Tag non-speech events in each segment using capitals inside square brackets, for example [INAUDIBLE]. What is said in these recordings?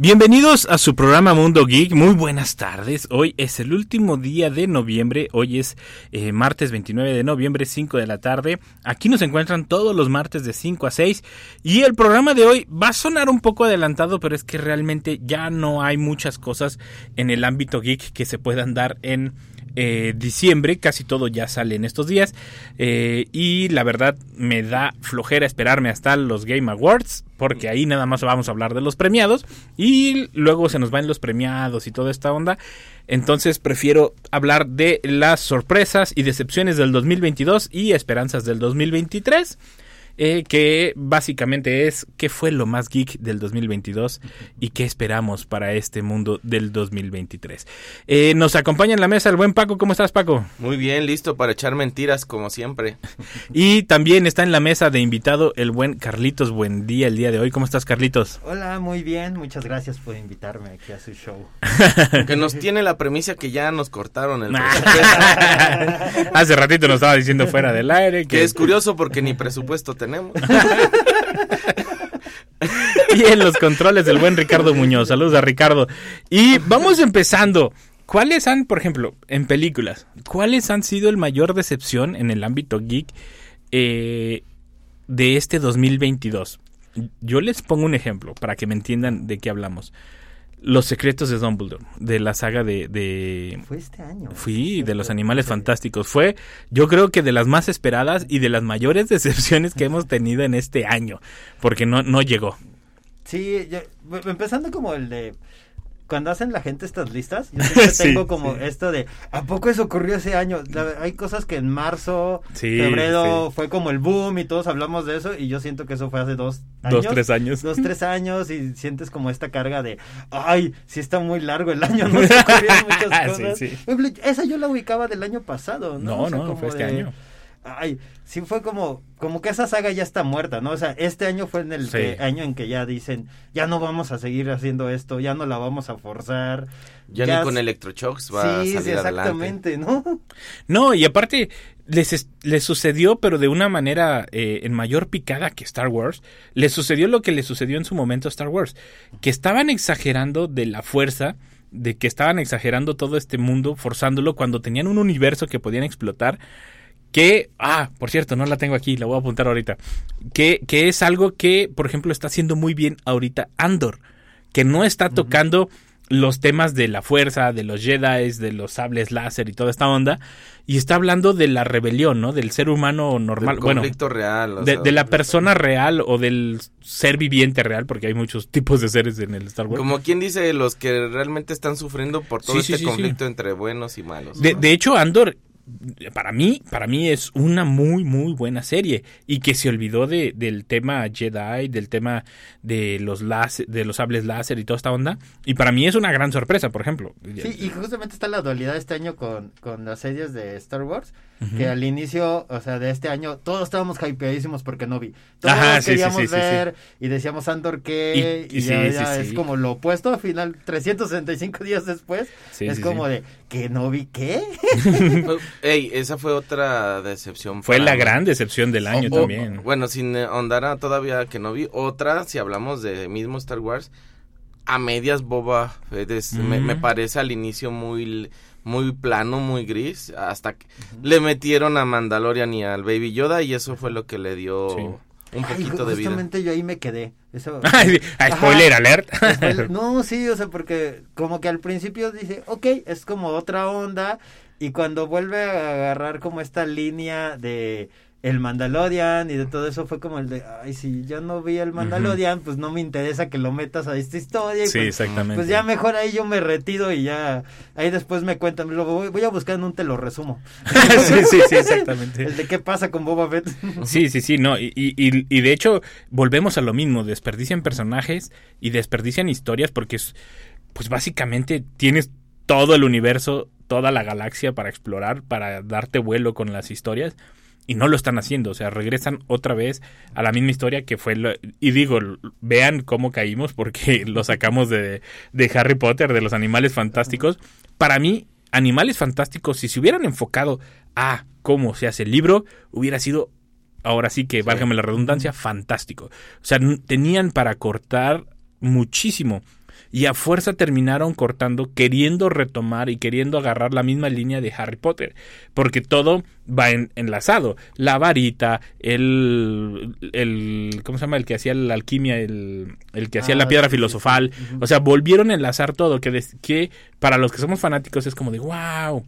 Bienvenidos a su programa Mundo Geek, muy buenas tardes. Hoy es el último día de noviembre, hoy es eh, martes 29 de noviembre, 5 de la tarde. Aquí nos encuentran todos los martes de 5 a 6 y el programa de hoy va a sonar un poco adelantado, pero es que realmente ya no hay muchas cosas en el ámbito geek que se puedan dar en eh, diciembre, casi todo ya sale en estos días eh, y la verdad me da flojera esperarme hasta los Game Awards porque ahí nada más vamos a hablar de los premiados y luego se nos van los premiados y toda esta onda. Entonces prefiero hablar de las sorpresas y decepciones del 2022 y esperanzas del 2023 eh, que básicamente es qué fue lo más geek del 2022 y qué esperamos para este mundo del 2023. Eh, nos acompaña en la mesa el buen Paco. ¿Cómo estás, Paco? Muy bien, listo para echar mentiras como siempre. [LAUGHS] Y también está en la mesa de invitado el buen Carlitos. Buen día el día de hoy. ¿Cómo estás, Carlitos? Hola, muy bien. Muchas gracias por invitarme aquí a su show. [LAUGHS] que nos tiene la premisa que ya nos cortaron el [LAUGHS] Hace ratito nos estaba diciendo fuera del aire. Que, que es curioso porque ni presupuesto tenemos. [LAUGHS] y en los controles del buen Ricardo Muñoz. Saludos a Ricardo. Y vamos empezando. ¿Cuáles han, por ejemplo, en películas, cuáles han sido el mayor decepción en el ámbito geek eh, de este 2022? Yo les pongo un ejemplo para que me entiendan de qué hablamos. Los secretos de Dumbledore, de la saga de... de Fue este año. Fui, de los animales fantásticos. Fue, yo creo que de las más esperadas y de las mayores [LAUGHS] decepciones que hemos tenido en este año, porque no, no llegó. Sí, yo, empezando como el de cuando hacen la gente estas listas, yo [LAUGHS] siempre sí, tengo como sí. esto de, ¿a poco eso ocurrió ese año? La, hay cosas que en marzo, sí, febrero fue como el boom y todos hablamos de eso y yo siento que eso fue hace dos años. Dos, tres años. Dos, tres [LAUGHS] años y sientes como esta carga de, ay, sí está muy largo el año, no se ocurrieron [LAUGHS] muchas cosas. Esa yo la ubicaba del año pasado, ¿no? No, o sea, no, fue este año. Ay, sí fue como, como que esa saga ya está muerta, ¿no? O sea, este año fue en el sí. que, año en que ya dicen, ya no vamos a seguir haciendo esto, ya no la vamos a forzar. Ya, ya ni con electroshocks va sí, a salir sí, exactamente, adelante. ¿no? No, y aparte les, les sucedió, pero de una manera eh, en mayor picada que Star Wars. Les sucedió lo que le sucedió en su momento a Star Wars, que estaban exagerando de la fuerza de que estaban exagerando todo este mundo, forzándolo cuando tenían un universo que podían explotar que, ah, por cierto, no la tengo aquí, la voy a apuntar ahorita, que, que es algo que, por ejemplo, está haciendo muy bien ahorita Andor, que no está tocando uh -huh. los temas de la fuerza, de los Jedi, de los sables láser y toda esta onda, y está hablando de la rebelión, ¿no? Del ser humano normal, del bueno, conflicto real, o de, sea, de, la persona real o del ser viviente real, porque hay muchos [LAUGHS] tipos de seres en el Star Wars. Como quien dice, los que realmente están sufriendo por todo sí, este sí, conflicto entre buenos y malos. De, de hecho, Andor para mí, para mí es una muy, muy buena serie y que se olvidó de, del tema Jedi, del tema de los láser, de los sables láser y toda esta onda. Y para mí es una gran sorpresa, por ejemplo. Sí, y justamente está la dualidad este año con, con las series de Star Wars, uh -huh. que al inicio, o sea, de este año, todos estábamos hypeadísimos porque no vi. Todos Ajá, queríamos sí, sí, ver y decíamos Andor qué, y, y, ya, ya es como lo opuesto, al final, 365 días después, es como de, que no vi qué. Ey, esa fue otra decepción. Fue la mí. gran decepción del año o, también. O, bueno, sin ahondar a todavía que no vi. Otra, si hablamos de mismo Star Wars, a medias Boba Fett es, mm. me, me, parece al inicio muy muy plano, muy gris, hasta que uh -huh. le metieron a Mandalorian y al Baby Yoda y eso fue lo que le dio... Sí un poquito Ay, de vida. Justamente yo ahí me quedé. Eso. [LAUGHS] Ay, spoiler alert. [LAUGHS] no, sí, o sea, porque como que al principio dice, ok, es como otra onda. Y cuando vuelve a agarrar como esta línea de el Mandalorian y de todo eso fue como el de, ay, si yo no vi el Mandalorian, uh -huh. pues no me interesa que lo metas a esta historia. sí, pues, exactamente. Pues ya mejor ahí yo me retiro y ya, ahí después me cuentan, lo voy, voy a buscar en un te lo resumo. [LAUGHS] sí, sí, sí, exactamente. el de qué pasa con Boba Fett. sí, sí, sí, no, y, y, y de hecho volvemos a lo mismo, desperdician personajes y desperdician historias porque es, pues básicamente tienes todo el universo toda la galaxia para explorar, para darte vuelo con las historias. Y no lo están haciendo, o sea, regresan otra vez a la misma historia que fue... lo- y digo, vean cómo caímos porque [LAUGHS] lo sacamos de, de Harry Potter, de los animales fantásticos. Para mí, Animales Fantásticos, si se hubieran enfocado a cómo se hace el libro, hubiera sido, ahora sí que, válgame la redundancia, fantástico. O sea, tenían para cortar muchísimo. Y a fuerza terminaron cortando, queriendo retomar y queriendo agarrar la misma línea de Harry Potter. Porque todo va en- enlazado. La varita, el, el. ¿Cómo se llama? El que hacía la alquimia, el, el que hacía Ah, la piedra sí, sí, sí. filosofal. O sea, volvieron a enlazar todo. Que, des- que para los que somos fanáticos es como de wow.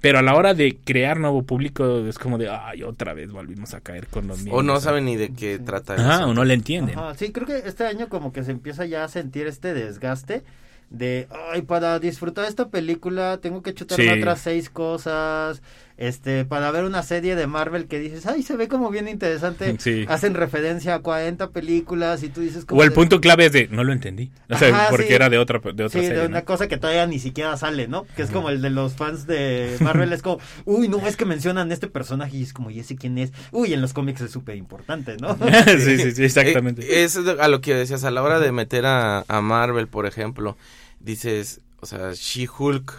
Pero a la hora de crear nuevo público es como de ay, otra vez volvimos a caer con los mismos. O no saben ni de qué trata Ajá, eso. o no le entienden. Ajá, sí, creo que este año como que se empieza ya a sentir este desgaste de, ay, para disfrutar esta película tengo que chutarme Sí. otras seis cosas, este, para ver una serie de Marvel que dices, ay, se ve como bien interesante, [LAUGHS] Sí. hacen referencia a 40 películas y tú dices como O el de- punto clave es de no lo entendí. O sea, Ajá, porque sí. era de otra, de otra Sí, serie. de ¿no? una cosa que todavía ni siquiera sale, ¿no? Que es como el de los fans de Marvel, es como, uy, no, es que mencionan este personaje y es como, ¿y ese quién es? Uy, en los cómics es súper importante, ¿no? [LAUGHS] sí, sí, sí, exactamente. Eh, es a lo que decías, a la hora de meter a, a Marvel, por ejemplo, dices, o sea, She-Hulk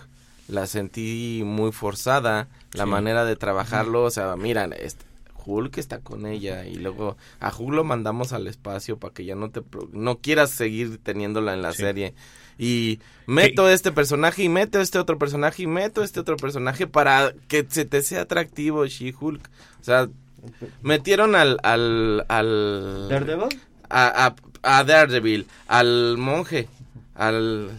la sentí muy forzada, la Sí. manera de trabajarlo, o sea, miran, este, Hulk está con ella y luego a Hulk lo mandamos al espacio para que ya no te no quieras seguir teniéndola en la Sí. serie y meto este personaje y meto este otro personaje y meto este otro personaje para que se te sea atractivo She-Hulk, o sea, metieron al al al ¿Daredevil? a, a, a Daredevil, al monje, al,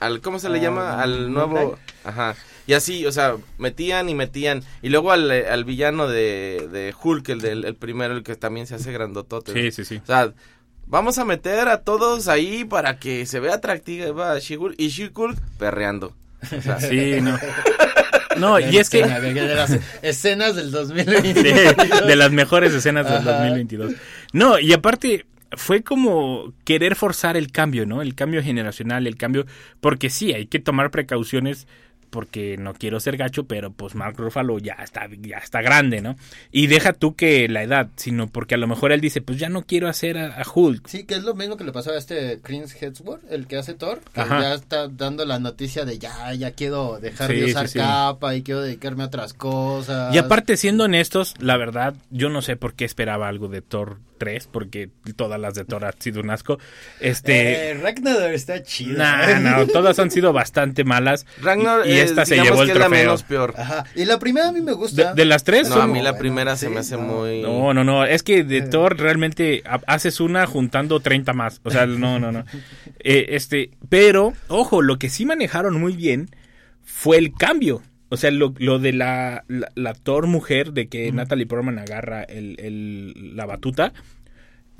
al ¿cómo se le llama? Al nuevo, ajá, y así, o sea, metían y metían, y luego al, al villano de, de Hulk, el del el primero, el que también se hace grandotote, Sí, sí, sí. o sea, vamos a meter a todos ahí para que se vea atractiva She-Hulk, y She-Hulk perreando, o sea, Sí, no. No, y es que De las escenas del 2020. de, de las mejores escenas del Ajá. 2022. No, y aparte fue como querer forzar el cambio, ¿no? El cambio generacional, el cambio, porque sí, hay que tomar precauciones porque no quiero ser gacho, pero pues Mark Ruffalo ya está, ya está grande, ¿no? Y deja tú que la edad, sino porque a lo mejor él dice, pues ya no quiero hacer a, a Hulk. Sí, que es lo mismo que le pasó a este Chris Hemsworth, el que hace Thor, que Ajá. ya está dando la noticia de ya, ya quiero dejar Sí, de usar sí, sí. capa y quiero dedicarme a otras cosas. Y aparte, siendo honestos, la verdad, yo no sé por qué esperaba algo de Thor 3, porque todas las de Thor han sido un asco. Este... Eh, Ragnarok está chido. Nah, no, todas han sido bastante malas. Ragnar, y, y eh, esta se llevó el la trofeo. menos peor. Ajá. Y la primera a mí me gusta. de las tres, No, a mí la bueno, primera se sí, me hace no. muy... No, no, no, es que de Thor realmente ha- haces una juntando 30 más. O sea, [LAUGHS] no, no, no. Eh, este, pero, ojo, lo que sí manejaron muy bien fue el cambio. O sea, lo, lo de la, la, la Thor mujer, de que Natalie Portman agarra el, el- la batuta,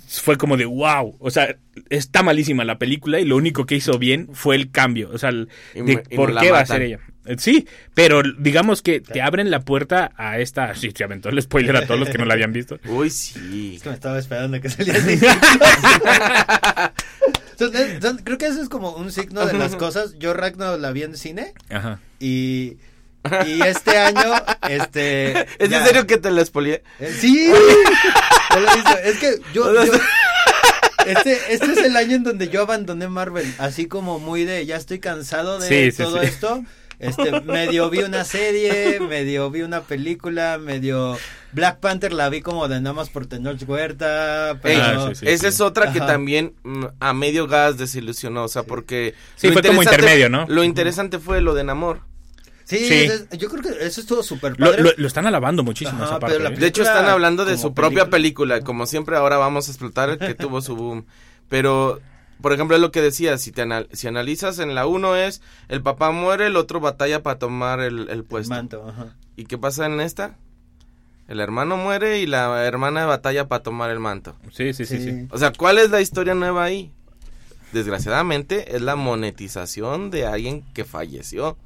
fue como de wow. O sea, está malísima la película y lo único que hizo bien fue el cambio. O sea, el- Y de y por qué va a ser ella. Eh, Sí, pero digamos que te abren la puerta a esta. Sí, se aventó el spoiler a todos los que no la habían visto. [LAUGHS] Uy, sí. Es que me estaba esperando que saliera [LAUGHS] son- creo que eso es como un signo de las cosas. Yo Ragnarok la vi en cine Ajá. y, y este año, este... ¿Es ya- en serio que te la expolié? Eh, Sí, lo he visto. es que yo, yo- [LAUGHS] este, este es el año en donde yo abandoné Marvel, así como muy de ya estoy cansado de Sí, sí, todo sí. esto. Este, medio vi una serie, medio vi una película, medio Black Panther la vi como de nada más por Tenoch Huerta, pero Ah, sí, sí. esa es otra que Ajá. también mm, a medio gas desilusionó, o sea, porque... Sí, lo fue como interesante- intermedio, ¿no? Lo interesante fue lo de Namor. Sí, yo creo que eso estuvo súper Lo, padre. lo- lo están alabando muchísimo Ajá, esa parte. pero ¿eh? De hecho, están hablando de su propia película. película. Como siempre, ahora vamos a explotar que [LAUGHS] tuvo su boom. Pero, por ejemplo, es lo que decía, si, te anal- si analizas en la uno es, el papá muere, el otro batalla para tomar el, el puesto. Manto, ajá. ¿Y qué pasa en esta? El hermano muere y la hermana batalla para tomar el manto. Sí, sí, sí, sí. O sea, ¿cuál es la historia nueva ahí? Desgraciadamente es la monetización de alguien que falleció.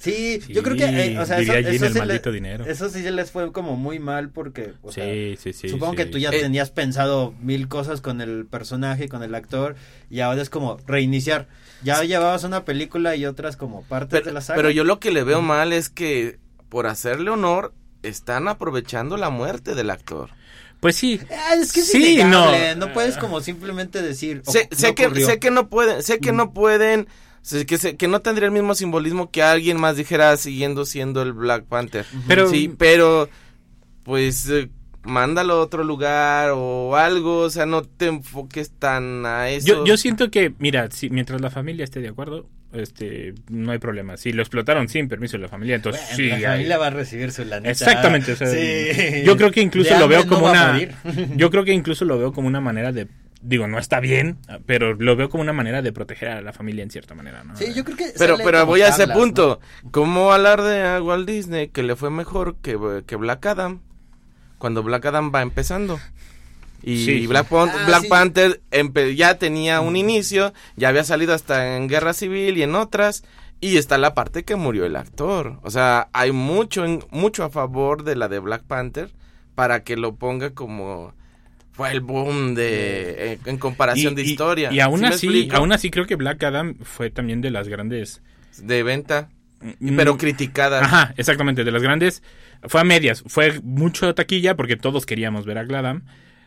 Sí, yo creo que, eh, o sea, eso, el sí maldito le- dinero. eso sí se les fue como muy mal porque, o sea, Sí, sí, sí. supongo que tú ya Eh, tenías pensado mil cosas con el personaje, con el actor, y ahora es como reiniciar. Ya llevabas una película y otras como partes de la saga. pero yo lo que le veo mal es que por hacerle honor están aprovechando la muerte del actor. Pues sí. Ah, es que es Sí, innegable, no. no. puedes como simplemente decir. sé, sé no que sé que no pueden sé que no pueden que no tendría el mismo simbolismo que alguien más dijera siguiendo siendo el Black Panther Pero- sí pero pues eh, mándalo a otro lugar o algo o sea no te enfoques tan a eso Yo, yo siento que, mira, si, mientras la familia esté de acuerdo, este, no hay problema. Si lo explotaron sin permiso de la familia, entonces Bueno, sí. la hay- familia va a recibir su lanita. Exactamente. o sea, Sí. Yo creo que incluso De lo veo no como una. [LAUGHS] Yo creo que incluso lo veo como una manera de. Digo, no está bien, pero lo veo como una manera de proteger a la familia en cierta manera, ¿no? Sí, yo creo que. pero pero voy a ese punto cómo hablar de a Walt Disney que le fue mejor que, que Black Adam cuando Black Adam va empezando y Sí. Black, Pan- Ah, Black sí. Panther ya tenía un inicio, ya había salido hasta en Guerra Civil y en otras, y está la parte que murió el actor. O sea, hay mucho, en- mucho a favor de la de Black Panther para que lo ponga como fue el boom de en, en comparación de historia. Y aún ¿Sí me así, aún así creo que Black Adam fue también de las grandes. de venta, Mm, pero criticada. Ajá, exactamente, de las grandes. Fue a medias, fue mucho taquilla porque todos queríamos ver a Black Adam,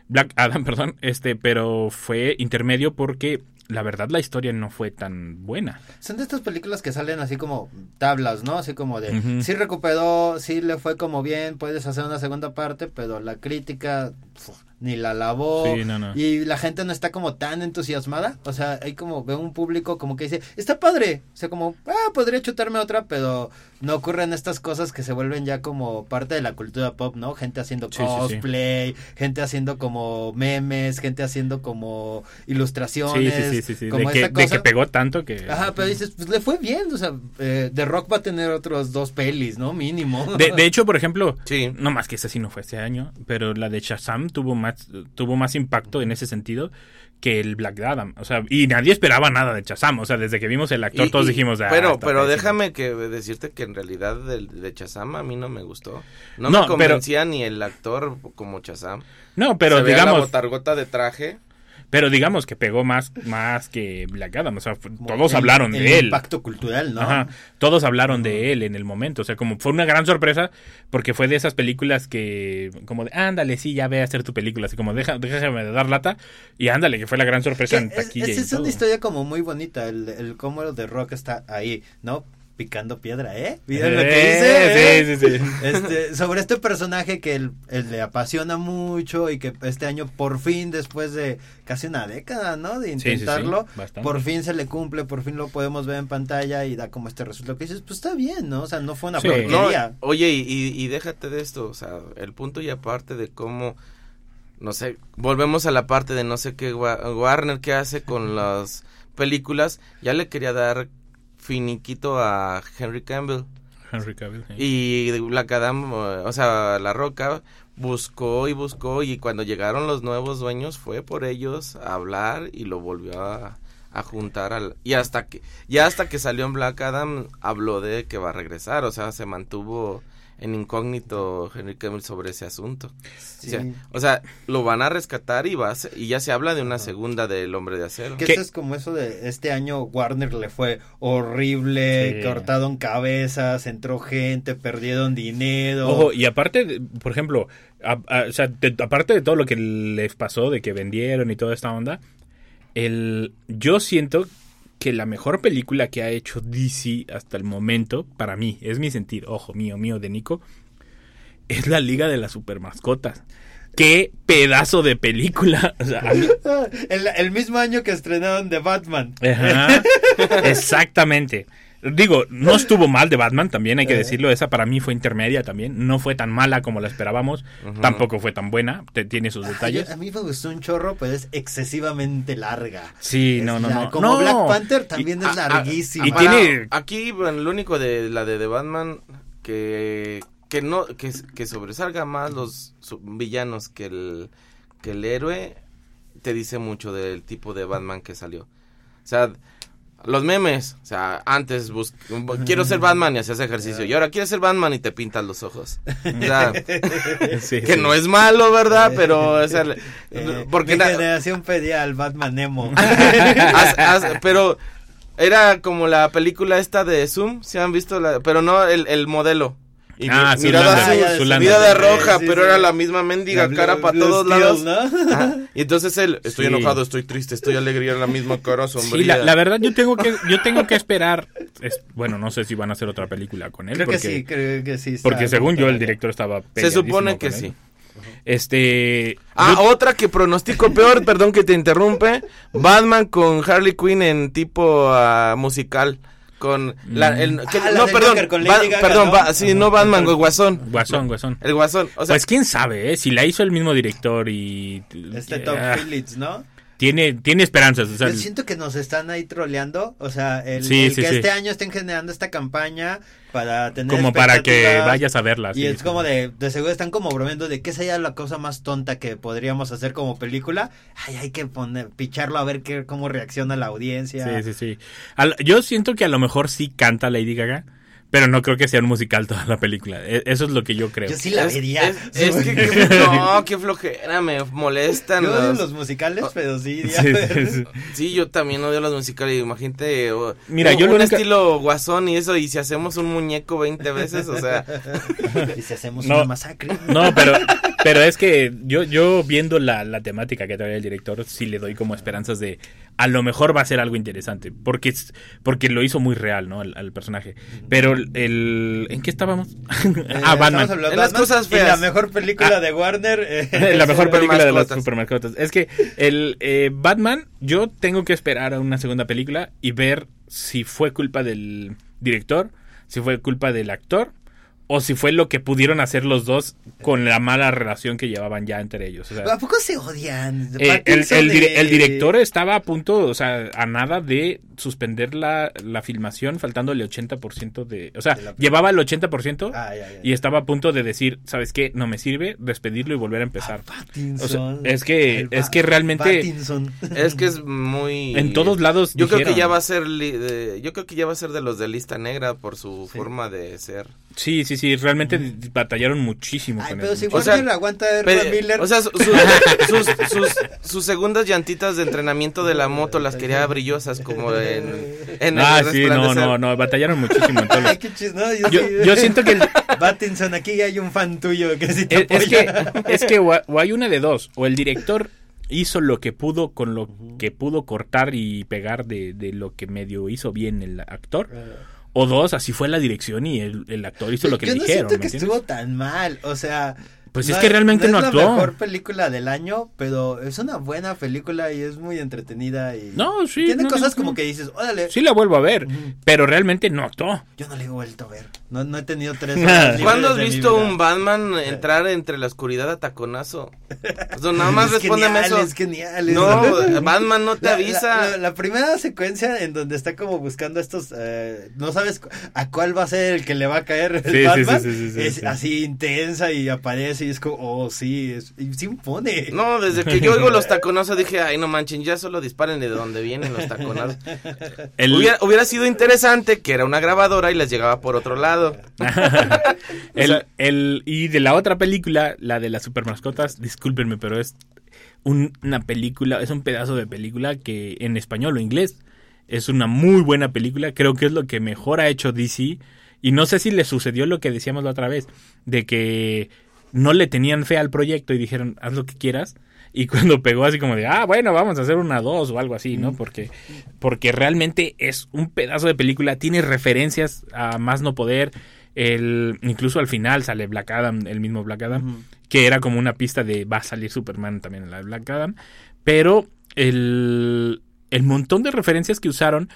Black Adam, [LAUGHS] perdón, este, pero fue intermedio porque la verdad la historia no fue tan buena. Son de estas películas que salen así como tablas, ¿no? Así como de, sí recuperó, sí le fue como bien, puedes hacer una segunda parte, pero la crítica pf, ni la lavó. Sí, no, no. Y la gente no está como tan entusiasmada. O sea, hay como, veo un público como que dice, está padre. O sea, como, ah, podría chutarme otra, pero no ocurren estas cosas que se vuelven ya como parte de la cultura pop, ¿no? Gente haciendo Sí, sí, sí. cosplay, gente haciendo como memes, gente haciendo como ilustraciones. sí, sí, sí, sí. como De, que, de pegó tanto que... Ajá, pero dices, pues le fue bien, o sea, eh, The Rock va a tener otros dos pelis, ¿no? Mínimo. De, de hecho, por ejemplo, Sí. no más que esa sí no fue este año, pero la de Shazam tuvo más, tuvo más impacto en ese sentido que el Black Adam. O sea, y nadie esperaba nada de Shazam. O sea, desde que vimos el actor, Y- todos y- dijimos, ah, pero pero pésimo". déjame que decirte que en realidad de Chazam a mí no me gustó. No, No, me pero- convencía ni el actor como Chazam. No, pero Se veía la digamos, botargota de traje. Pero digamos que pegó más, más que Black Adam. O sea, Como todos el- hablaron el de él. impacto cultural, ¿no? Ajá, todos hablaron de él en el momento, o sea, como fue una gran sorpresa, porque fue de esas películas que, como de, ándale, sí, ya ve a hacer tu película, así como, deja, déjame de dar lata, y ándale, que fue la gran sorpresa Que en es, taquilla. es- una historia como muy bonita, el, el cómo The Rock está ahí, ¿no? Picando piedra, ¿eh? ¿Vieron lo que Eh, dice? sí, sí, sí. Este, sobre este personaje que él, él le apasiona mucho y que este año por fin, después de casi una década, ¿no? De Sí, sí, sí, intentarlo, por fin se le cumple, por fin lo podemos ver en pantalla y da como este resultado que dices, pues está bien, ¿no? O sea, no fue una Sí. No, porquería. oye, y, y- y déjate de esto, o sea, el punto y aparte de cómo, no sé, volvemos a la parte de no sé qué Wa- Warner que hace con las películas, ya le quería dar finiquito a Henry Campbell. Henry Cavill, sí. Y Black Adam, o sea, La Roca buscó y buscó y cuando llegaron los nuevos dueños fue por ellos a hablar y lo volvió a, a juntar al y hasta que ya hasta que salió en Black Adam habló de que va a regresar, o sea, se mantuvo en incógnito Henry Cavill sobre ese asunto. O, sea, o sea, lo van a rescatar y va a ser- y ya se habla de una segunda del Hombre de Acero. Que es como eso de este año Warner le fue horrible, Sí. cortaron cabezas, entró gente, perdieron dinero. Ojo, y aparte, por ejemplo, a- a- o sea, de- aparte de todo lo que les pasó, de que vendieron y toda esta onda, el, yo siento que la mejor película que ha hecho DC hasta el momento, para mí, es mi sentir, ojo mío, mío de Nico, es la Liga de las Supermascotas. ¡Qué pedazo de película! [LAUGHS] O sea, a mí- [LAUGHS] el, el mismo año que estrenaron The Batman. Ajá, [LAUGHS] exactamente. Digo, no estuvo mal de Batman, también hay que decirlo. Esa para mí fue intermedia también. No fue tan mala como la esperábamos. Tampoco fue tan buena. te- tiene sus Ay, detalles. a mí me gustó un chorro, pero es excesivamente larga. Sí, Es no, no, la- no. Como No. Black Panther también es larguísima. y tiene- aquí bueno, lo único de la de, The Batman que que no que, que sobresalga más los villanos que el que el héroe te dice mucho del tipo de Batman que salió. O sea, los memes, o sea, antes bus- quiero ser Batman y hacías ejercicio, y ahora quieres ser Batman y te pintas los ojos. O sea, [LAUGHS] Sí, que sí. no es malo, ¿verdad? Pero, o sea, [LAUGHS] Eh, porque mi generación pedía al Batman Nemo. [LAUGHS] pero era como la película esta de Zoom, ¿se han visto? La, pero no el, el modelo. Y Ah, mi- mirada Zoolander. mirada roja, sí, pero sí. era la misma mendiga La cara para todos lados. ¿no? [LAUGHS] Y entonces él, estoy Sí. enojado, estoy triste, estoy alegría en la misma cara sombría. Sí, la, la verdad yo tengo que yo tengo que esperar. es- bueno, no sé si van a hacer otra película con él. Creo porque, que sí, creo que sí. Porque según yo el director estaba. Se supone que sí. Este. Ah, yo- otra que pronostico peor, perdón que te interrumpe. Batman con Harley Quinn en tipo ah, musical. Con la, el, que- Ah, la no, perdón, Joker con Lady Gaga, perdón, ¿no? ba- sí, no Batman, el Guasón. Guasón, Guasón. El Guasón, o sea, pues quién sabe, ¿eh? Si la hizo el mismo director y. Este Tom Ah, Phillips, ¿no? Tiene, tiene esperanzas. o sea, Yo siento que nos están ahí troleando, o sea, el, Sí, el sí, que sí. este año estén generando esta campaña para tener como para que vayas a verla. Y es como de, de seguro están como bromeando de qué sería la cosa más tonta que podríamos hacer como película. Ay, hay que poner, picharlo a ver qué, cómo reacciona la audiencia. Sí, sí, sí. Al- yo siento que a lo mejor sí canta Lady Gaga, pero no creo que sea un musical toda la película. E- Eso es lo que yo creo. Yo sí la es, vería. es- es que, que- [LAUGHS] no, qué flojera, me molestan. Yo odio los- los musicales, pero sí. Sí, sí, [LAUGHS] sí. Sí, yo también odio los musicales. Imagínate. Mira, un, yo lo un estilo guasón y eso, y si hacemos un muñeco 20 veces, o sea. [LAUGHS] y si hacemos No. una masacre. No, pero, pero es que yo, yo viendo la, la temática que trae el director, sí le doy como esperanzas de a lo mejor va a ser algo interesante, porque es- porque lo hizo muy real, ¿no? Al, al personaje. Pero el, ¿en qué estábamos? Eh, [LAUGHS] ah, Batman. estamos hablando de En las Batman cosas y la feas. mejor película Ah. de Warner. eh, [LAUGHS] la mejor película de las mascotas. supermascotas. Es que el eh, Batman, yo tengo que esperar a una segunda película y ver si fue culpa del director, si fue culpa del actor o si fue lo que pudieron hacer los dos con la mala relación que llevaban ya entre ellos. O sea, ¿A poco se odian? eh, el, Pattinson el dire- de- el director estaba a punto, o sea, a nada de suspender la, la filmación, faltándole 80% de... O sea, De la- llevaba el 80% Ay, ay, ay. y estaba a punto de decir, ¿sabes qué? No me sirve, despedirlo y volver a empezar. O sea, es que- es que realmente- Pattinson. Es que es muy. En todos lados Yo creo que ya va a ser. li- yo creo que ya va a ser de los de lista negra por su Sí. forma de ser. Sí, sí, sí, realmente batallaron muchísimo Ay, con pero eso. si O sea, Warner aguanta a Miller. o sea, su- su- [LAUGHS] sus, sus, sus segundas llantitas de entrenamiento de la moto las quería brillosas como en, en Ah, el sí, no, no, no, batallaron muchísimo en todo. Ay, qué chis, no, yo, Yo, sí- yo siento que el- [LAUGHS] Pattinson, aquí hay un fan tuyo que sí te es, es que es que o o hay una de dos, o el director [LAUGHS] hizo lo que pudo con lo que pudo cortar y pegar de, de lo que medio hizo bien el actor, o dos, así fue la dirección y el, el actor hizo lo que yo le no dijeron. siento ¿me que estuvo tan mal, o sea... Pues es que realmente no es actuó. la mejor película del año, pero es una buena película y es muy entretenida y... No, sí, Tiene no, cosas no, como no. que dices, órale, Sí la vuelvo a ver, pero realmente no actuó. yo no le he vuelto a ver. No, no he tenido tres [LAUGHS] horas ¿Cuándo has visto un Batman [LAUGHS] entrar entre la oscuridad a taconazo? O sea, nada más es respóndeme genial, eso. Es genial, es- No, Batman no te La- avisa. La, la- la primera secuencia en donde está como buscando estos, eh, no sabes a cuál va a ser el que le va a caer el Sí, sí, Batman, sí, sí, sí, es sí. así intensa y aparece y es como, oh sí, es, sí impone. No, desde que yo oigo los [LAUGHS] taconazos dije, ay, no manchen, ya solo disparen de donde vienen los taconazos. El- Hubiera, hubiera sido interesante que era una grabadora y les llegaba por otro lado. [LAUGHS] el, O sea- el- y de la otra película, la de las super mascotas, discúlpenme, pero es un- una película, es un pedazo de película que en español o inglés es una muy buena película. Creo que es lo que mejor ha hecho DC. Y no sé si le sucedió lo que decíamos la otra vez, de que no le tenían fe al proyecto y dijeron, haz lo que quieras. Y [LAUGHS] cuando pegó así como de, ah, bueno, vamos a hacer una dos o algo así, ¿no? Porque, porque realmente es un pedazo de película, tiene referencias a más no poder. El, incluso al final sale Black Adam, el mismo Black Adam, que era como una pista de va a salir Superman también en la de Black Adam. Pero el, el montón de referencias que usaron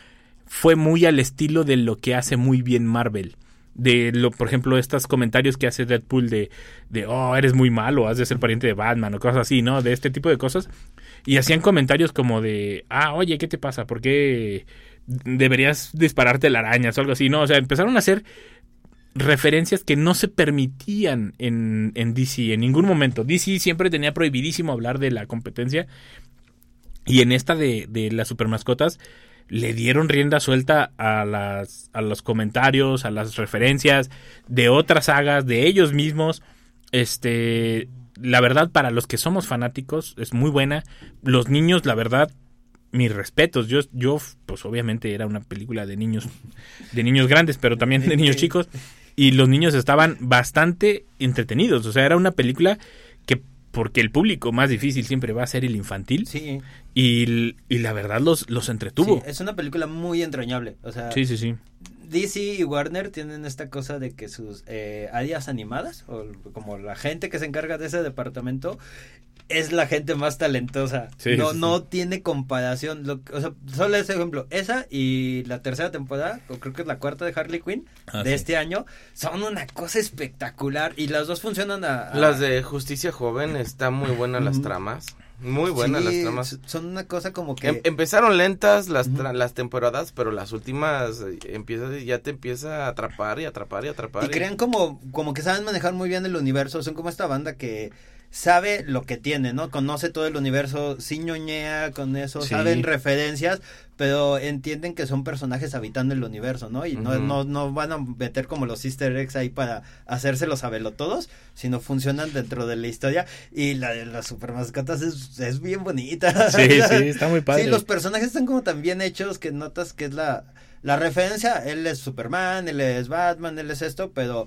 fue muy al estilo de lo que hace muy bien Marvel. De lo, por ejemplo, estos comentarios que hace Deadpool de, de oh, eres muy malo, has de ser pariente de Batman o cosas así, ¿no? De este tipo de cosas. Y hacían comentarios como de, ah, oye, ¿qué te pasa? ¿Por qué deberías dispararte la araña o algo así? No, o sea, empezaron a hacer referencias que no se permitían en, en DC en ningún momento. DC siempre tenía prohibidísimo hablar de la competencia. Y en esta de, de las supermascotas le dieron rienda suelta a, las, a los comentarios, a las referencias de otras sagas, de ellos mismos. Este, la verdad, para los que somos fanáticos, es muy buena. Los niños, la verdad, mis respetos. Yo, yo, pues obviamente era una película de niños, de niños grandes, pero también de niños [LAUGHS] chicos. Y los niños estaban bastante entretenidos. O sea, era una película porque el público más difícil siempre va a ser el infantil. Sí. Y, y la verdad los, los entretuvo. Sí, es una película muy entrañable. O sea, sí, sí, sí. DC y Warner tienen esta cosa de que sus eh, áreas animadas, o como la gente que se encarga de ese departamento, es la gente más talentosa. Sí, no, sí, no tiene comparación. Lo- o sea, solo ese ejemplo. Esa y la tercera temporada, o creo que es la cuarta de Harley Quinn Ah, de sí. este año, son una cosa espectacular. Y las dos funcionan a. a- Las de Justicia Joven, están muy buenas las tramas. Muy buenas Sí, las tramas. Son una cosa como que. Em- empezaron lentas las, tra- las temporadas, pero las últimas eh, empieza, ya te empieza a atrapar y atrapar y atrapar. Y crean como, como que saben manejar muy bien el universo. Son como esta banda que sabe lo que tiene, ¿no? Conoce todo el universo, sí ñoñea con eso, Sí. saben referencias, pero entienden que son personajes habitando el universo, ¿no? Y no, no, no van a meter como los easter eggs ahí para hacérselos todos, sino funcionan dentro de la historia. Y la de las super mascotas es, es bien bonita. Sí, sí, [LAUGHS] está muy padre. Sí, los personajes están como tan bien hechos que notas que es la, la referencia. Él es Superman, él es Batman, él es esto, pero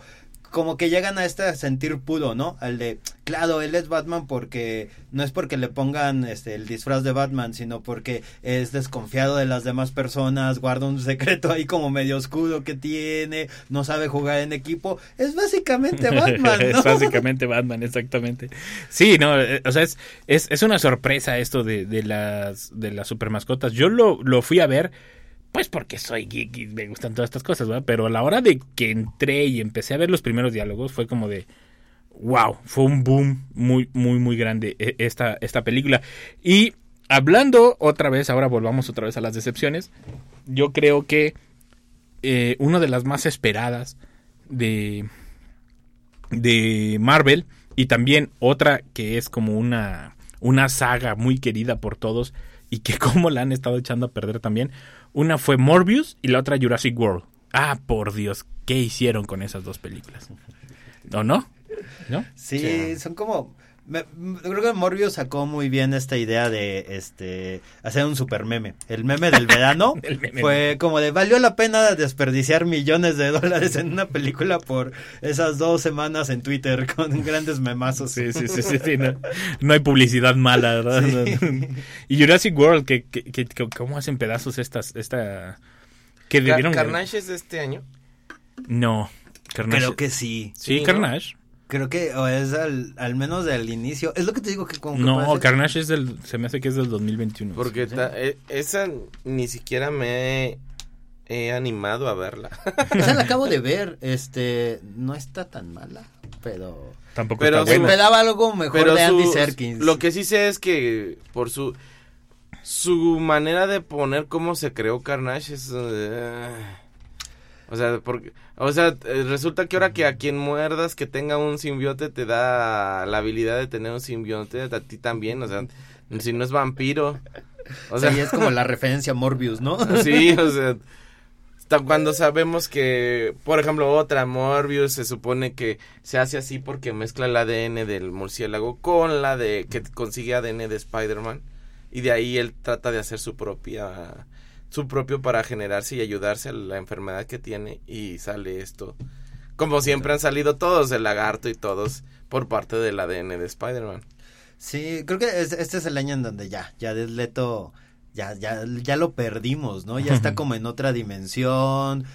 como que llegan a este sentir puro, ¿no? Al de, claro, él es Batman porque no es porque le pongan este el disfraz de Batman, sino porque es desconfiado de las demás personas, guarda un secreto ahí como medio oscuro que tiene, no sabe jugar en equipo. Es básicamente [LAUGHS] Batman, ¿no? es básicamente Batman, exactamente. Sí, no, eh, o sea, es, es, es una sorpresa esto de, de las de las super mascotas. Yo lo, lo fui a ver, pues porque soy geek y me gustan todas estas cosas, ¿verdad? Pero a la hora de que entré y empecé a ver los primeros diálogos, fue como de wow, fue un boom muy, muy, muy grande eh, esta, esta película. Y hablando otra vez, ahora volvamos otra vez a las decepciones. Yo creo que eh, una de las más esperadas de, de Marvel y también otra que es como una, una saga muy querida por todos y que [LAUGHS] como la han estado echando a perder también. Una fue Morbius y la otra Jurassic World. Ah, por Dios, ¿qué hicieron con esas dos películas? ¿O no? ¿No? Sí, son como... me- creo que Morbius sacó muy bien esta idea de este hacer un super meme. El meme del [LAUGHS] verano meme. fue como de valió la pena desperdiciar millones de dólares en una película por esas dos semanas en Twitter [LAUGHS] con grandes memazos. Sí, sí, sí, sí, sí, no, no hay publicidad mala, ¿verdad? Sí. [LAUGHS] Y Jurassic World, que, que, que- que- ¿cómo hacen pedazos estas, esta... que debieron... Carnage es de este año. No, Carnage. Creo que sí. Sí, Sí, ¿no? Carnage. Creo que o es al, al menos del inicio. Es lo que te digo que como que No, parece- Carnage es del, se me hace que es del 2021. Porque ta- eh, esa ni siquiera me he, he animado a verla. [LAUGHS] Esa la acabo de [LAUGHS] ver, este, no está tan mala, pero Tampoco pero está buena. esperaba algo mejor Pero de Andy su- Serkins. lo que sí sé es que por su su manera de poner cómo se creó Carnage es eh, o sea, porque o sea, eh, resulta que ahora que a quien muerdas que tenga un simbionte te da la habilidad de tener un simbionte a ti también, o sea, si no es vampiro. O sea, y es como la referencia a Morbius, ¿no? [LAUGHS] Sí, o sea, hasta cuando sabemos que, por ejemplo, otra Morbius se supone que se hace así porque mezcla el ADN del murciélago con la de que consigue ADN de Spider-Man y de ahí él trata de hacer su propia su propio para generarse y ayudarse a la enfermedad que tiene y sale esto. Como siempre han salido todos, el lagarto y todos por parte del ADN de Spider-Man. Sí, creo que es- este es el año en donde ya, ya Jared Leto, ya, ya, ya lo perdimos, ¿no? Ya está [LAUGHS] como en otra dimensión.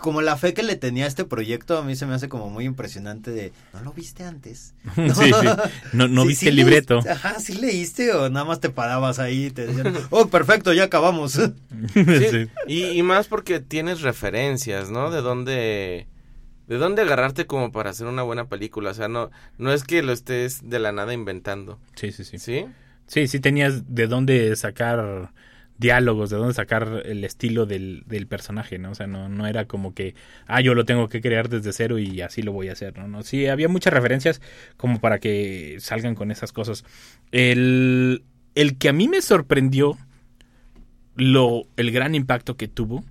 Como la fe que le tenía a este proyecto, a mí se me hace como muy impresionante de, ¿no lo viste antes? [LAUGHS] Sí, sí. No, no Sí, viste sí el libreto. leíste- ajá, sí leíste o nada más te parabas ahí y te decían, oh, perfecto, ya acabamos. [LAUGHS] Sí. Y, y más porque tienes referencias, ¿no? De dónde de dónde agarrarte como para hacer una buena película, o sea, no no es que lo estés de la nada inventando, Sí, sí, sí. ¿sí? Sí, sí tenías de dónde sacar diálogos, de dónde sacar el estilo del, del personaje, ¿no? O sea, no, no era como que, ah, yo lo tengo que crear desde cero y así lo voy a hacer, ¿no? no sí, había muchas referencias como para que salgan con esas cosas. El, el que a mí me sorprendió lo, el gran impacto que tuvo,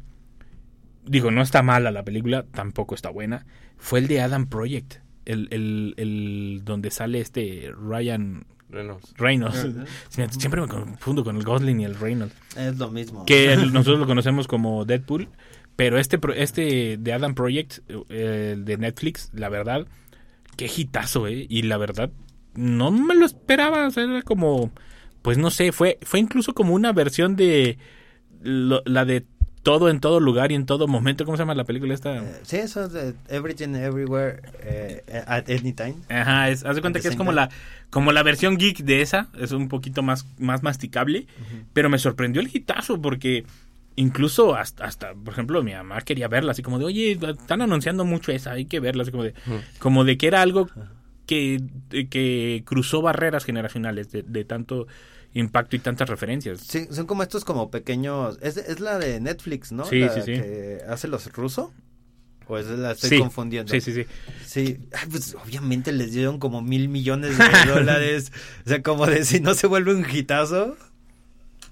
digo, no está mala la película, tampoco está buena, fue el de Adam Project, el, el, el donde sale este Ryan Reynolds. Reynolds. Siempre me confundo con el Gosling y el Reynolds. Es lo mismo. Que el- [LAUGHS] nosotros lo conocemos como Deadpool. Pero este, pro- este de Adam Project, eh, de Netflix, la verdad, qué hitazo, ¿eh? Y la verdad, no me lo esperaba. O sea, era como, pues no sé, fue, fue incluso como una versión de lo- la de todo en todo lugar y en todo momento. ¿Cómo se llama la película esta? Eh, sí, eso es Everything Everywhere eh, at Any Time. Ajá, es, haz de cuenta que es como time. la, como la versión geek de esa, es un poquito más, más masticable, pero me sorprendió el hitazo porque incluso hasta, hasta, por ejemplo, mi mamá quería verla, así como de, oye, están anunciando mucho esa, hay que verla, así como de, como de que era algo que, que cruzó barreras generacionales de, de tanto impacto y tantas referencias. Sí, son como estos como pequeños... Es, es la de Netflix, ¿no? Sí, La sí, sí. Que hace los rusos. ¿O es la estoy Sí, confundiendo? Sí, sí, sí. Sí, Ay, pues obviamente les dieron como mil millones de [LAUGHS] dólares. o sea, como de si no se vuelve un hitazo.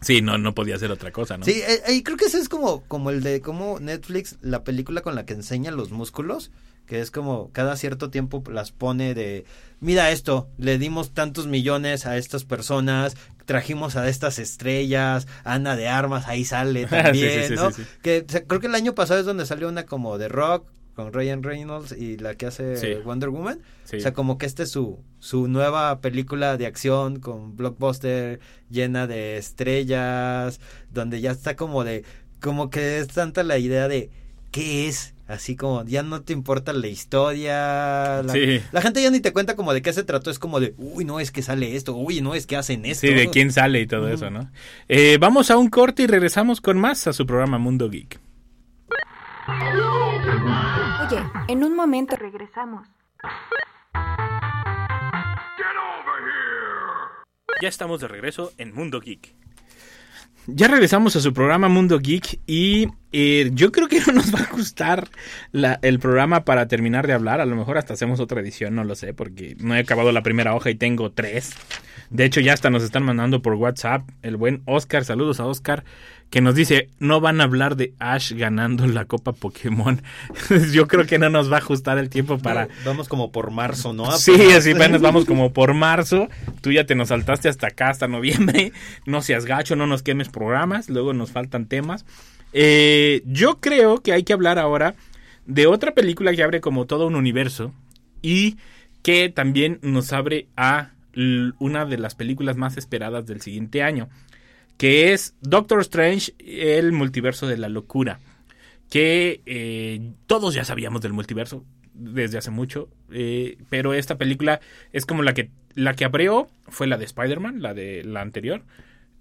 Sí, no, no podía ser otra cosa, ¿no? Sí, eh, eh, creo que ese es como, como el de como Netflix, la película con la que enseña los músculos, que es como cada cierto tiempo las pone de, mira esto, le dimos tantos millones a estas personas, trajimos a estas estrellas, Ana de Armas, ahí sale [LAUGHS] también, Sí, sí, ¿no? sí. Que o sea, creo que el año pasado es donde salió una como de Rock con Ryan Reynolds y la que hace. Wonder Woman. O sea, como que esta es su, su nueva película de acción con blockbuster llena de estrellas, donde ya está como de, como que es tanta la idea de qué es, así como ya no te importa la historia, la, Sí. la gente ya ni te cuenta como de qué se trató, es como de, uy, no es que sale esto, uy, no es que hacen esto. Sí, de quién sale y todo eso, ¿no? Eh, vamos a un corte y regresamos con más a su programa Mundo Geek. Oye, en un momento regresamos. Ya estamos de regreso en Mundo Geek. Ya regresamos a su programa Mundo Geek y eh, yo creo que [LAUGHS] no nos va a gustar la- el programa para terminar de hablar. A lo mejor hasta hacemos otra edición, no lo sé, porque no he acabado la primera hoja y tengo tres. De hecho, ya hasta nos están mandando por WhatsApp el buen Oscar, saludos a Oscar, que nos dice, no van a hablar de Ash ganando la Copa Pokémon. [LAUGHS] yo creo que no nos va a ajustar el tiempo para... Vamos como por marzo, ¿no? Sí, así apenas [LAUGHS] vamos como por marzo. Tú ya te nos saltaste hasta acá, hasta noviembre. [LAUGHS] No seas gacho, no nos quemes programas. Luego nos faltan temas. Eh, yo creo que hay que hablar ahora de otra película que abre como todo un universo y que también nos abre a una de las películas más esperadas del siguiente año, que es Doctor Strange, el multiverso de la locura que eh, todos ya sabíamos del multiverso desde hace mucho, eh, pero esta película es como la que la que abrió fue la de Spider-Man, la de la anterior.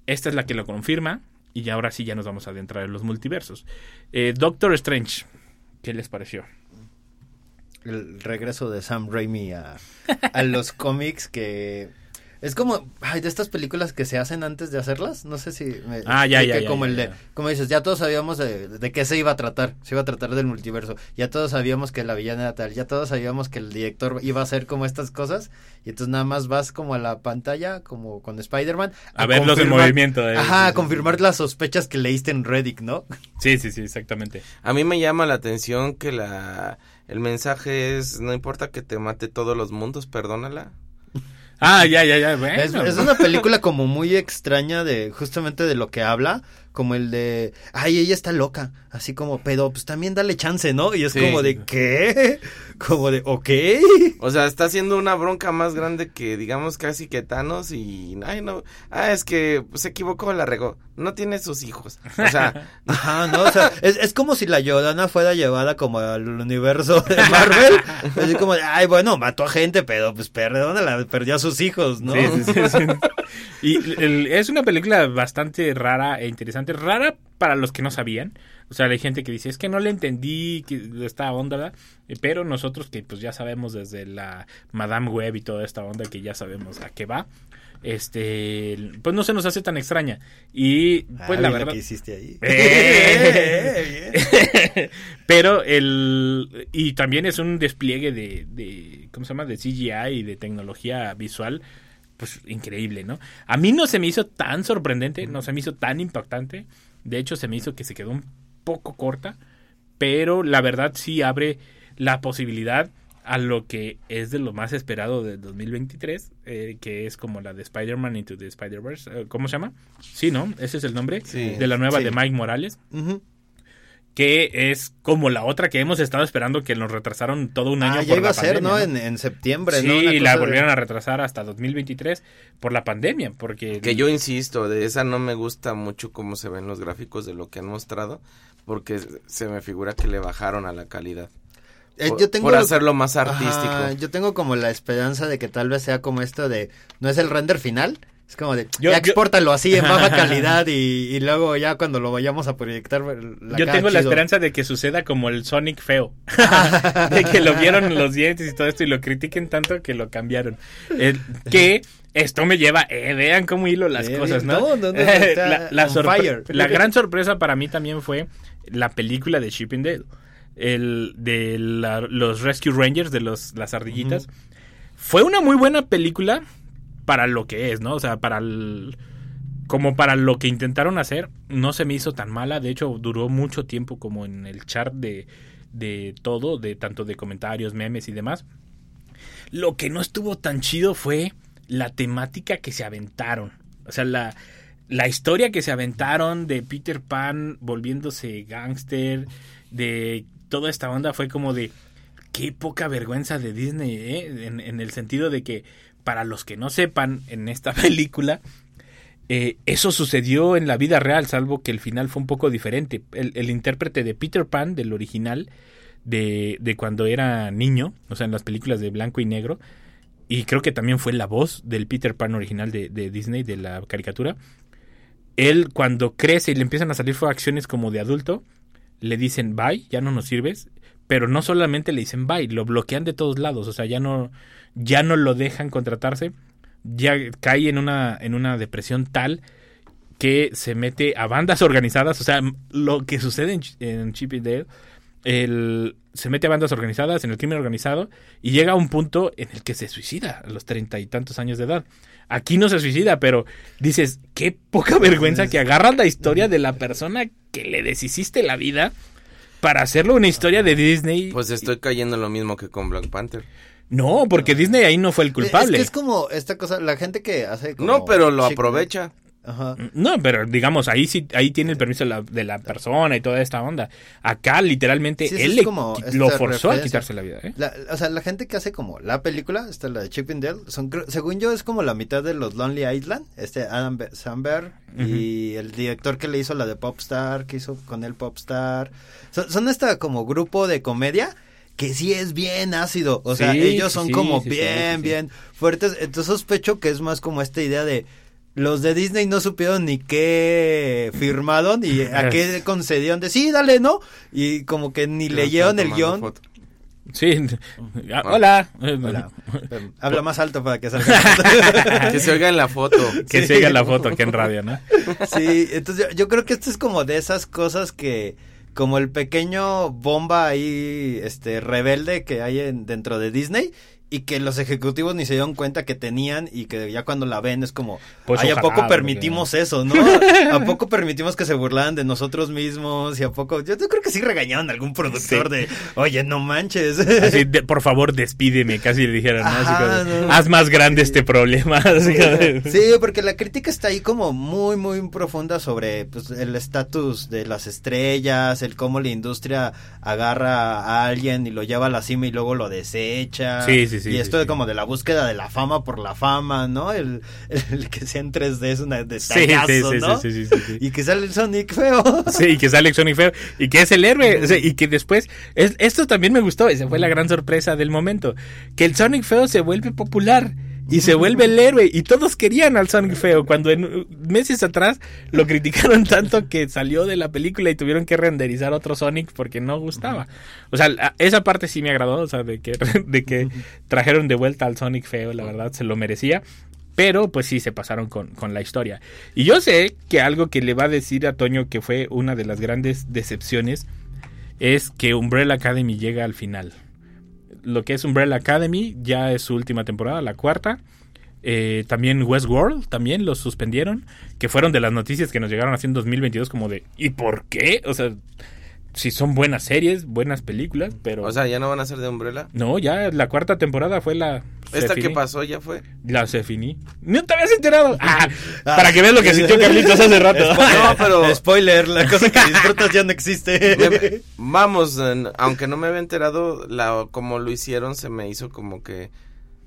Esta es la que lo confirma y ahora sí ya nos vamos a adentrar en los multiversos. Eh, Doctor Strange, ¿qué les pareció? el regreso de Sam Raimi a, a los [LAUGHS] cómics que es como ay, de estas películas que se hacen antes de hacerlas no sé si me Ah, ya, ya, ya, como ya, el de ya. como dices ya todos sabíamos de, de qué se iba a tratar se iba a tratar del multiverso ya todos sabíamos que la villana era tal ya todos sabíamos que el director iba a hacer como estas cosas y entonces nada más vas como a la pantalla como con Spider-Man A verlos en confirmar- movimiento, eh, ajá sí, a sí, confirmar las sospechas que leíste en Reddit no Sí, sí, sí, exactamente. A mí me llama la atención que la el mensaje es no importa que te mate todos los mundos, perdónala. Ah, ya, ya, ya, bueno. Es, es una película como muy extraña de justamente de lo que habla, como el de, ay, ella está loca, así como, pero pues también dale chance, ¿no? Y es Sí. como de, ¿qué? [LAUGHS] Como de, ok. O sea, está haciendo una bronca más grande que digamos casi que Thanos y ay no, ah es que se equivocó, la regó. No tiene sus hijos. O sea, [LAUGHS] Ajá, ¿no? O sea, es, es como si la Llorona fuera llevada como al universo de Marvel. Así como de, ay, bueno, mató a gente, pero pues perdónala, perdió a sus hijos, ¿no? Sí, sí, sí, sí. Y el- es una película bastante rara e interesante. Rara para los que no sabían. O sea, hay gente que dice, es que no le entendí que esta onda, ¿verdad? Eh, pero nosotros que pues ya sabemos desde la Madame Web y toda esta onda que ya sabemos a qué va, este, pues no se nos hace tan extraña. Y pues Ah, la verdad... que hiciste ahí. [LAUGHS] Eh. [LAUGHS] Pero el y también es un despliegue de, de ¿cómo se llama? de CGI y de tecnología visual pues increíble, ¿no? A mí no se me hizo tan sorprendente, no se me hizo tan impactante De hecho, se me hizo que se quedó un poco corta, pero la verdad sí abre la posibilidad a lo que es de lo más esperado del 2023, eh, que es como la de Spider-Man Into the Spider-Verse. eh, ¿Cómo se llama? Sí, ¿no? Ese es el nombre Sí. de la nueva Sí. de Mike Morales. Que es como la otra que hemos estado esperando, que nos retrasaron todo un año Ah, ya por iba la a ser, pandemia, ¿no? ¿no? En, en septiembre, Sí, y la de- volvieron a retrasar hasta 2023 por la pandemia, porque... Que yo insisto, de esa no me gusta mucho cómo se ven los gráficos de lo que han mostrado, porque se me figura que le bajaron a la calidad. Eh, por, yo tengo por hacerlo más artístico. Ajá, yo tengo como la esperanza de que tal vez sea como esto de no es el render final, es como de Yo- ya yo- expórtalo así en baja [LAUGHS] calidad y, y luego ya cuando lo vayamos a proyectar la Yo tengo la esperanza de que suceda como el Sonic feo. [LAUGHS] [LAUGHS] de que lo vieron los dientes y todo esto y lo critiquen tanto que lo cambiaron. El- que esto me lleva, eh, vean cómo hilo las Eh, cosas, ¿no? no, no, no, la, la on sorpre- fire. la gran sorpresa para mí también fue la película de Chip and Dale. El de la- los Rescue Rangers, de los, las ardillitas. Fue una muy buena película para lo que es, ¿no? O sea, para el, como para lo que intentaron hacer, no se me hizo tan mala. De hecho, duró mucho tiempo como en el chart de, de todo, de tanto de comentarios, memes y demás. Lo que no estuvo tan chido fue la temática que se aventaron. O sea, la, la historia que se aventaron de Peter Pan volviéndose gángster, de toda esta onda fue como de qué poca vergüenza de Disney, ¿eh? en, en el sentido de que para los que no sepan en esta [LAUGHS] película, eh, eso sucedió en la vida real, salvo que el final fue un poco diferente. El, intérprete de Peter Pan, del original, de, de cuando era niño, o sea, en las películas de blanco y negro, y creo que también fue la voz del Peter Pan original de, de Disney, de la caricatura. Él cuando crece y le empiezan a salir acciones como de adulto, le dicen bye, ya no nos sirves, pero no solamente le dicen bye, lo bloquean de todos lados, o sea, ya no, ya no lo dejan contratarse, ya cae en una, en una depresión tal que se mete a bandas organizadas, o sea, lo que sucede en, en Chip y Dale, el- se mete a bandas organizadas, en el crimen organizado, y llega a un punto en el que se suicida a los treinta y tantos años de edad. Aquí no se suicida, pero dices, qué poca [LAUGHS] vergüenza que agarras la historia de la persona que le deshiciste la vida para hacerlo una historia de Disney. Pues estoy cayendo en lo mismo que con Black Panther. no, porque Disney ahí no fue el culpable. Es que es como esta cosa, la gente que hace como No, pero lo aprovecha. Ajá. No, pero digamos, ahí sí, ahí tiene el permiso de la, de la persona y toda esta onda. Acá, literalmente, Sí, él es le como qui- esta lo forzó a quitarse la vida, ¿eh? La- o sea, la gente que hace como la película, esta la de Chip and Dale, son, según yo es como la mitad de los Lonely Island, este Adam Be- Sandberg y el director que le hizo la de Popstar, que hizo con él Popstar. Son, son esta como grupo de comedia que sí es bien ácido, o sea, Sí, ellos son sí, como bien, bien fuertes, entonces sospecho que es más como esta idea de los de Disney no supieron ni qué firmaron y a qué [LAUGHS] concedieron de sí, dale, ¿no? Y como que ni leyeron el guion. foto. Sí. Ah, Hola. Hola. Em, Habla más alto para que salga. [LAUGHS] Que se oiga en la foto. Que Sí. se oiga la foto aquí en radio, ¿no? sí, entonces yo, yo creo que esto es como de esas cosas que como el pequeño bomba ahí este rebelde que hay en, dentro de Disney y que los ejecutivos ni se dieron cuenta que tenían y que ya cuando la ven es como, Pues ay, ¿a poco permitimos eso, no? ¿A poco permitimos que se burlaran de nosotros mismos? Y a poco, yo, yo creo que sí regañaron a algún productor Sí. de, oye, no manches. Así, de- por favor, despídeme, casi le dijeron, ¿no? Así Ajá, no. haz más grande este problema. [LAUGHS] Así Sí, porque la crítica está ahí como muy, muy profunda sobre pues, el estatus de las estrellas, el cómo la industria agarra a alguien y lo lleva a la cima y luego lo desecha. Sí, sí, sí, Y esto sí. como de la búsqueda de la fama por la fama, ¿no? El, el, que sea en 3D es una detallazo, sí, sí, ¿no? sí, sí. Y que sale el Sonic feo. Sí, y que sale Sonic Feo y que es el héroe. o sea, y que después. es- esto también me gustó. Esa fue la gran sorpresa del momento. Que el Sonic Feo se vuelve popular. Y se vuelve el héroe. Y todos querían al Sonic Feo. Cuando en meses atrás lo criticaron tanto que salió de la película y tuvieron que renderizar otro Sonic porque no gustaba. O sea, esa parte sí me agradó. O sea, de que, [LAUGHS] de que trajeron de vuelta al Sonic Feo. La verdad, se lo merecía. Pero pues sí, se pasaron con, con la historia. Y yo sé que algo que le va a decir a Toño que fue una de las grandes decepciones es que Umbrella Academy llega al final. Lo que es Umbrella Academy ya es su última temporada, la cuarta. Eh, también Westworld, también los suspendieron, que fueron de las noticias que nos llegaron así en 2022 como de ¿y por qué? O sea, si son buenas series, buenas películas, pero... O sea, ¿ya no van a ser de Umbrella? No, ya la cuarta temporada fue la... ¿Esta que pasó ya fue? La se finí. ¿No te habías enterado? [LAUGHS] Ah, para que veas lo que [LAUGHS] sintió Carlitos hace rato. no, [LAUGHS] pero... Spoiler, la cosa que disfrutas ya no existe. Vamos, aunque no me había enterado, la, como lo hicieron se me hizo como que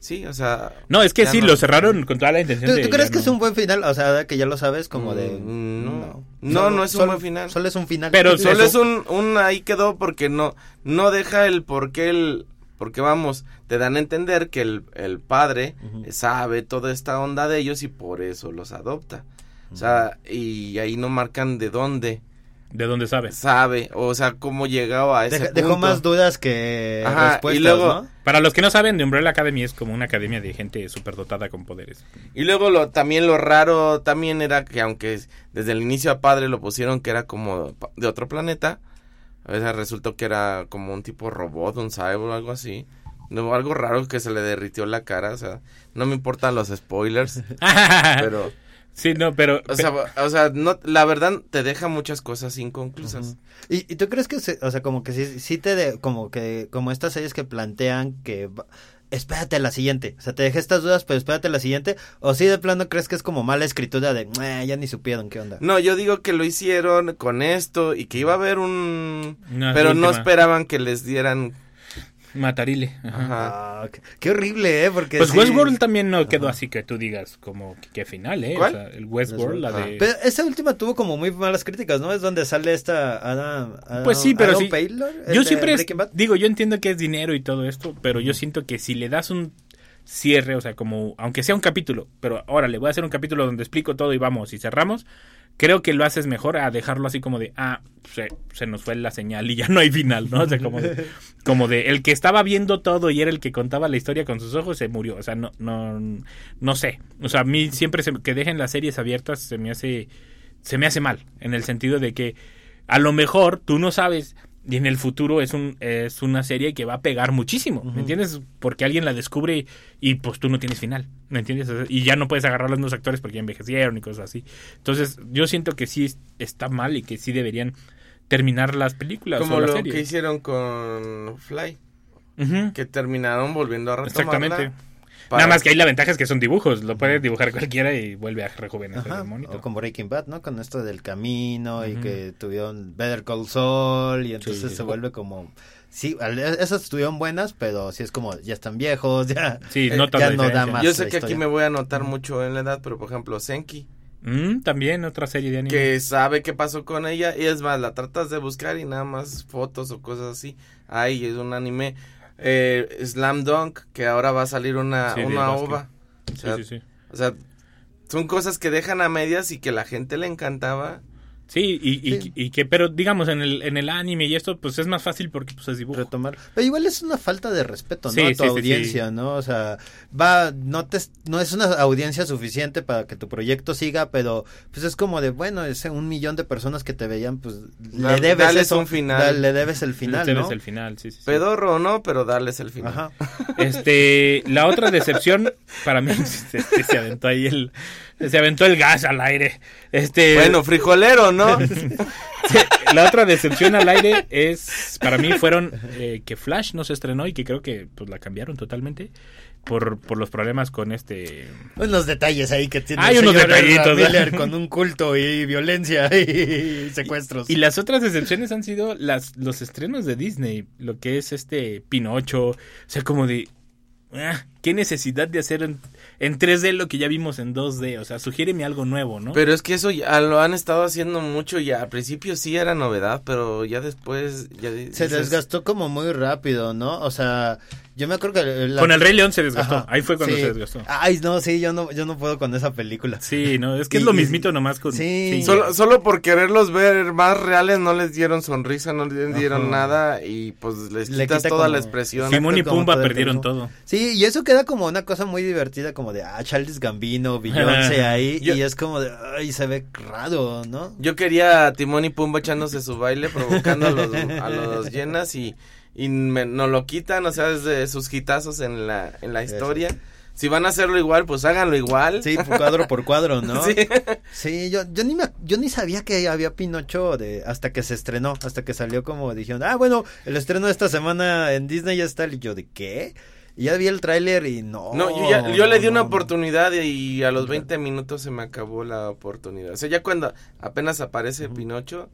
Sí, o sea. No, es que sí, lo cerraron con toda la intención ¿Tú, ¿tú crees que es un buen final? O sea, que ya lo sabes, como de. Mm, no, no, no, es un buen final. Solo es un final. Pero solo es un, un. Ahí quedó porque no. No deja el por qué el. Porque vamos, te dan a entender que el, el padre sabe toda esta onda de ellos y por eso los adopta. O sea, y ahí no marcan de dónde. ¿De dónde sabe? Sabe, o sea, cómo llegaba a ese punto. Dejó más dudas que respuestas, y luego, Para los que no saben, The Umbrella Academy es como una academia de gente superdotada con poderes. Y luego lo, también lo raro también era que aunque desde el inicio a padre lo pusieron que era como de otro planeta, a veces resultó que era como un tipo robot, un cyborg, algo así. No, algo raro que se le derritió la cara, o sea, no me importan los spoilers, [LAUGHS] pero... Sí, no, pero... O sea, o sea no, la verdad te deja muchas cosas inconclusas. ¿Y, ¿Y, tú crees que, o sea, como que sí, sí te... De, como que, como estas series que plantean que... Espérate a la siguiente. O sea, te dejé estas dudas, pero espérate a la siguiente. O si de plano crees que es como mala escritura de, ya ni supieron qué onda. No, yo digo que lo hicieron con esto y que iba a haber un... pero no esperaban que les dieran Matarile. Ajá. Ah, qué, horrible, ¿eh? Porque pues Westworld también no quedó así que tú digas como que final, ¿eh? O sea, el Westworld, la de... Pero esa última tuvo como muy malas críticas, ¿no? Es donde sale esta Adam, Pues sí, pero sí. yo siempre digo, yo entiendo que es dinero y todo esto, pero yo siento que si le das un cierre, o sea, como aunque sea un capítulo, pero ahora le voy a hacer un capítulo donde explico todo y vamos y cerramos, creo que lo haces mejor a dejarlo así como de, ah, se, se, nos fue la señal y ya no hay final, ¿no? O sea, como de, [LAUGHS] como de, el que estaba viendo todo y era el que contaba la historia con sus ojos se murió. O sea, no, no, no sé. O sea, a mí siempre se, que dejen las series abiertas se me hace, se me hace mal, en el sentido de que a lo mejor tú no sabes y en el futuro es un es una serie que va a pegar muchísimo, ¿me entiendes? Porque alguien la descubre y pues tú no tienes final, ¿me entiendes? Y ya no puedes agarrar a los nuevos actores porque ya envejecieron y cosas así. Entonces, yo siento que sí está mal y que sí deberían terminar las películas como lo que hicieron con Fly, que terminaron volviendo a retomarla. Exactamente. Nada más que ahí la ventaja es que son dibujos, lo puede dibujar cualquiera y vuelve a rejuvenecer el monito. O como Breaking Bad, ¿no? Con esto del camino y que tuvieron Better Call Saul y entonces se vuelve como... Sí, esas estuvieron buenas, pero sí es como, ya están viejos, [LAUGHS] ya, sí, no, ya no da más. Yo sé que aquí me voy a notar mucho en la edad, pero por ejemplo, Senki. Mm, también otra serie de anime. Que sabe qué pasó con ella y es más, la tratas de buscar y nada más fotos o cosas así. Ay, es un anime eh, Slam Dunk, que ahora va a salir una, una ova. O sea, o sea, son cosas que dejan a medias y que la gente le encantaba. Sí, y, y, que, pero digamos, en el, en el anime y esto, pues es más fácil porque pues es dibujo. Retomar. Pero igual es una falta de respeto, ¿no? a tu audiencia, ¿no? O sea, va, no te, no es una audiencia suficiente para que tu proyecto siga, pero pues es como de, bueno, es un millón de personas que te veían, pues le debes un final. le debes el final, le debes el final, sí, sí, Pedorro, ¿no? Pero darles el final. Ajá. Este, la otra decepción, para mí, [LAUGHS] se aventó ahí el se aventó el gas al aire. Este, bueno, frijolero, ¿no? [LAUGHS] la otra decepción al aire es, para mí, fueron eh, que Flash no se estrenó y que creo que pues la cambiaron totalmente por, por los problemas con este... Unos detalles ahí que tiene Hay unos detallitos. con un culto y violencia y secuestros. Y las otras decepciones han sido las, los estrenos de Disney, lo que es este Pinocho, o sea, como de... Ah, ¿Qué necesidad de hacer en, en, 3D lo que ya vimos en 2D? O sea, sugiéreme algo nuevo, ¿no? Pero es que eso ya lo han estado haciendo mucho y al principio sí era novedad, pero ya después... Ya Se desgastó como muy rápido, ¿no? O sea, yo me acuerdo que... Con el Rey León se desgastó. Ahí fue cuando se desgastó. Ay, no, sí, yo no, yo no puedo con esa película. Sí, no, es que es lo mismito nomás con... Sí. Solo, solo por quererlos ver más reales no les dieron sonrisa, no les dieron nada y pues les quitas toda la expresión. Simón y Pumba perdieron todo. Sí, y eso queda como una cosa muy divertida, como de, ah, Charles Gambino, Beyoncé ahí, y es como de, ay, se ve raro, ¿no? Yo quería a Timón y Pumba echándose su baile, provocando a los, a los llenas y y me, no lo quitan, o sea, desde sus hitazos en la, en la historia. si van a hacerlo igual, pues háganlo igual. Sí, cuadro por cuadro, ¿no? [LAUGHS] Sí, sí yo, yo, ni me, yo ni sabía que había Pinocho de, hasta que se estrenó, hasta que salió como dijeron, ah, bueno, el estreno de esta semana en Disney ya está. Y yo, ¿de qué? Y ya vi el tráiler y no. No, yo, yo le di una oportunidad y a los 20 minutos se me acabó la oportunidad. O sea, ya cuando apenas aparece Pinocho,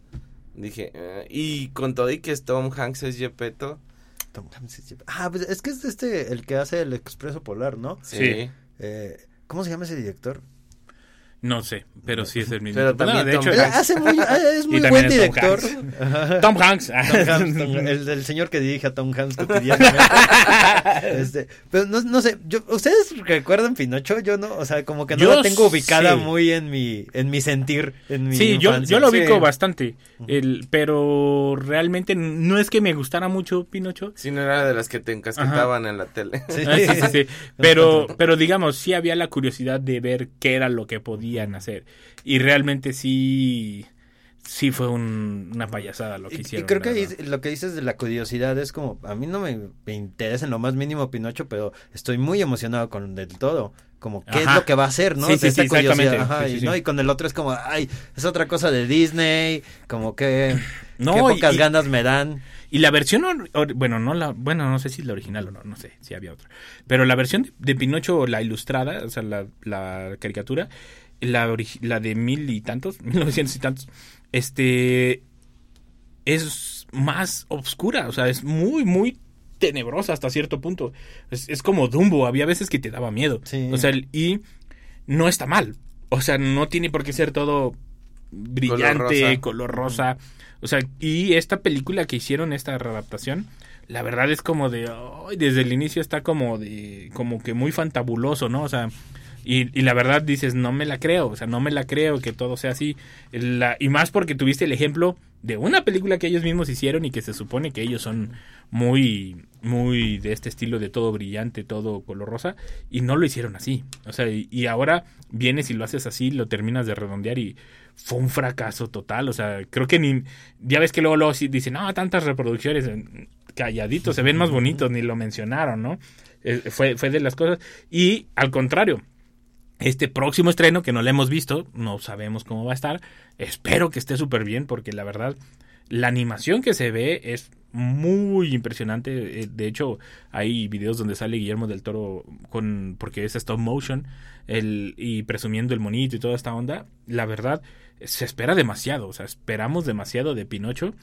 dije, eh", y con todo y que es Tom Hanks es Gepetto. Tom Hanks es Gepetto. Ah, pues es que es este el que hace el Expreso Polar, ¿no? Sí. Eh, ¿Cómo se llama ese director? No sé, pero sí es el mismo. Pero también de hecho, hace muy, ah, [LAUGHS] es muy buen director. Tom Hanks. Tom Hanks. [LAUGHS] el, el, señor que dirige a Tom Hanks [LAUGHS] este, pero no, no sé, yo, ¿ustedes recuerdan Pinocho? Yo no, o sea, como que no la tengo ubicada muy en mi en mi sentir, en mi Sí, yo, yo lo ubico bastante, el, pero realmente no es que me gustara mucho Pinocho. Sí, no era de las que te encasquetaban en la tele. Sí, sí, sí, sí. Pero, pero digamos, sí había la curiosidad de ver qué era lo que podía hacer. Y realmente sí sí fue una payasada lo que hicieron. Y creo que lo que dices de la curiosidad es como, a mí no me, interesa en lo más mínimo Pinocho, pero estoy muy emocionado con del todo. Como, ¿qué es lo que va a hacer, no? Sí, sí, sí, y, ¿no? y con el otro es como, ay, es otra cosa de Disney, como que, no, qué pocas ganas me dan. Y la versión, bueno, no la, bueno, no sé si la original o no, no sé si había otra. Pero la versión de, Pinocho, la ilustrada, o sea, la, la caricatura, la, la de mil y tantos, mil novecientos y tantos, este es más oscura, o sea, es muy, muy tenebrosa hasta cierto punto. Es, como Dumbo, había veces que te daba miedo. O sea, y no está mal. O sea, no tiene por qué ser todo brillante, color rosa. O sea, y esta película que hicieron, esta readaptación, la verdad es como de, desde el inicio está como de, como que muy fantabuloso, ¿no? O sea, y, y, la verdad dices, no me la creo, o sea, no me la creo que todo sea así. Y más porque tuviste el ejemplo de una película que ellos mismos hicieron y que se supone que ellos son muy, muy de este estilo de todo brillante, todo color rosa, y no lo hicieron así. O sea, y, ahora vienes y lo haces así, lo terminas de redondear y fue un fracaso total. O sea, creo que ni, ya ves que luego, luego dicen, no, tantas reproducciones, calladitos, se ven más bonitos, ni lo mencionaron, ¿no? Eh, fue, fue de las cosas. Y al contrario, este próximo estreno que no lo hemos visto, no sabemos cómo va a estar. Espero que esté súper bien porque la verdad la animación que se ve es muy impresionante. Eh, de hecho, hay videos donde sale Guillermo del Toro con porque es stop motion y presumiendo el monito y toda esta onda. La verdad se espera demasiado, o sea, esperamos demasiado de Pinocho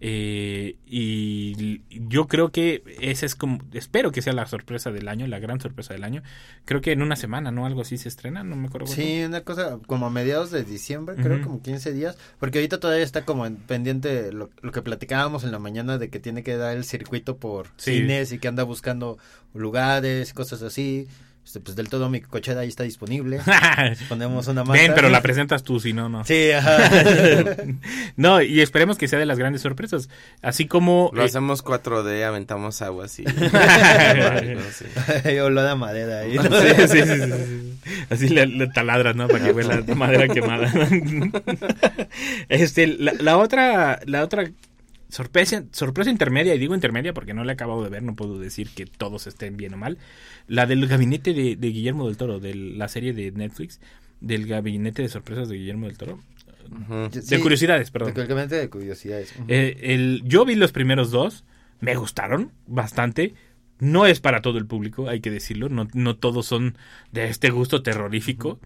eh, y yo creo que esa es como, espero que sea la sorpresa del año, la gran sorpresa del año. Creo que en una semana, ¿no? Algo así se estrena, no me acuerdo. Sí, una cosa como a mediados de diciembre, creo como 15 días, porque ahorita todavía está como en pendiente lo, lo, que platicábamos en la mañana de que tiene que dar el circuito por cines y que anda buscando lugares, cosas así. Este, pues del todo mi cochera ahí está disponible. [LAUGHS] Ponemos una Ven, pero la presentas tú, si no, no. Sí, ajá. [LAUGHS] no, y esperemos que sea de las grandes sorpresas. Así como... Lo eh, hacemos 4D, aventamos agua así. o lo da madera ahí. [LAUGHS] Sí, sí, sí, Así le, taladras, ¿no? Para que huela madera quemada. este, la, la otra, la otra sorpresa, sorpresa intermedia, y digo intermedia porque no la he acabado de ver, no puedo decir que todos estén bien o mal. La del gabinete de, Guillermo del Toro, de la serie de Netflix, del gabinete de sorpresas de Guillermo del Toro. De curiosidades, perdón. El gabinete de curiosidades. Eh, el, yo vi los primeros dos, me gustaron bastante. No es para todo el público, hay que decirlo. No, no todos son de este gusto terrorífico.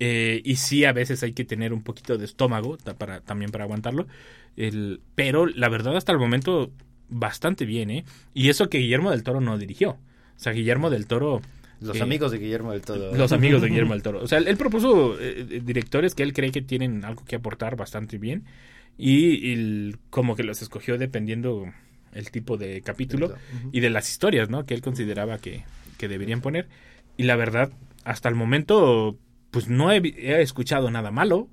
Eh, y sí, a veces hay que tener un poquito de estómago para, también para aguantarlo. El, pero la verdad, hasta el momento, bastante bien, ¿eh? Y eso que Guillermo del Toro no dirigió. O sea, Guillermo del Toro. Los eh, amigos de Guillermo del Toro. Los amigos de Guillermo [LAUGHS] del Toro. O sea, él, propuso eh, directores que él cree que tienen algo que aportar bastante bien. Y, como que los escogió dependiendo el tipo de capítulo y de las historias, ¿no? Que él consideraba que, que deberían poner. Y la verdad, hasta el momento pues no he, escuchado nada malo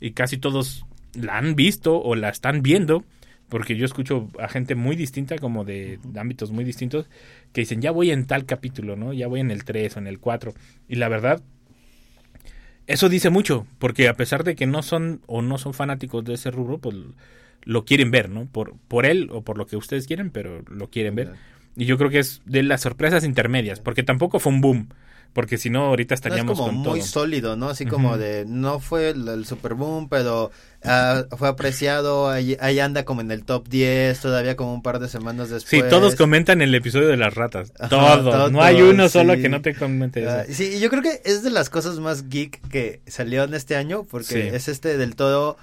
y casi todos la han visto o la están viendo porque yo escucho a gente muy distinta, como de, ámbitos muy distintos, que dicen, ya voy en tal capítulo, ¿no? Ya voy en el 3 o en el 4. Y la verdad, eso dice mucho, porque a pesar de que no son o no son fanáticos de ese rubro, pues lo quieren ver, ¿no? Por, por él o por lo que ustedes quieren, pero lo quieren ver. Y yo creo que es de las sorpresas intermedias, porque tampoco fue un boom porque si no ahorita estaríamos no, es como muy sólido, ¿no? Así como de no fue el, super boom, pero uh, fue apreciado, ahí, ahí, anda como en el top 10, todavía como un par de semanas después. Sí, todos comentan el episodio de las ratas. todos, no hay uno solo que no te comente eso. Uh, sí, yo creo que es de las cosas más geek que salió en este año porque es este del todo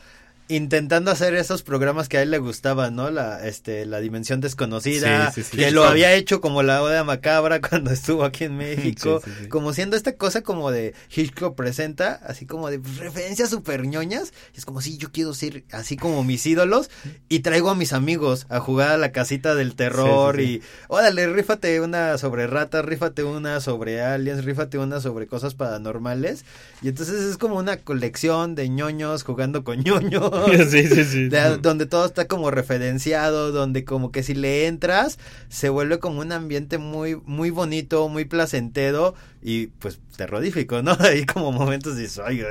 intentando hacer esos programas que a él le gustaban, ¿no? La, este, la dimensión desconocida, que lo había hecho como la Oda Macabra [LAUGHS] cuando estuvo aquí en México, como siendo esta cosa como de Hitchcock presenta, así como de referencias super ñoñas, es como si yo quiero ser así como mis ídolos y traigo a mis amigos a jugar a la casita del terror y órale, rífate una sobre ratas, rífate una sobre aliens, rífate una sobre cosas paranormales y entonces es como una colección de ñoños jugando con ñoños [LAUGHS] sí, sí, sí. donde todo está como referenciado, donde como que si le entras se vuelve como un ambiente muy muy bonito, muy placentero y pues terrorífico, ¿no? [LAUGHS] Hay como momentos dices, ay,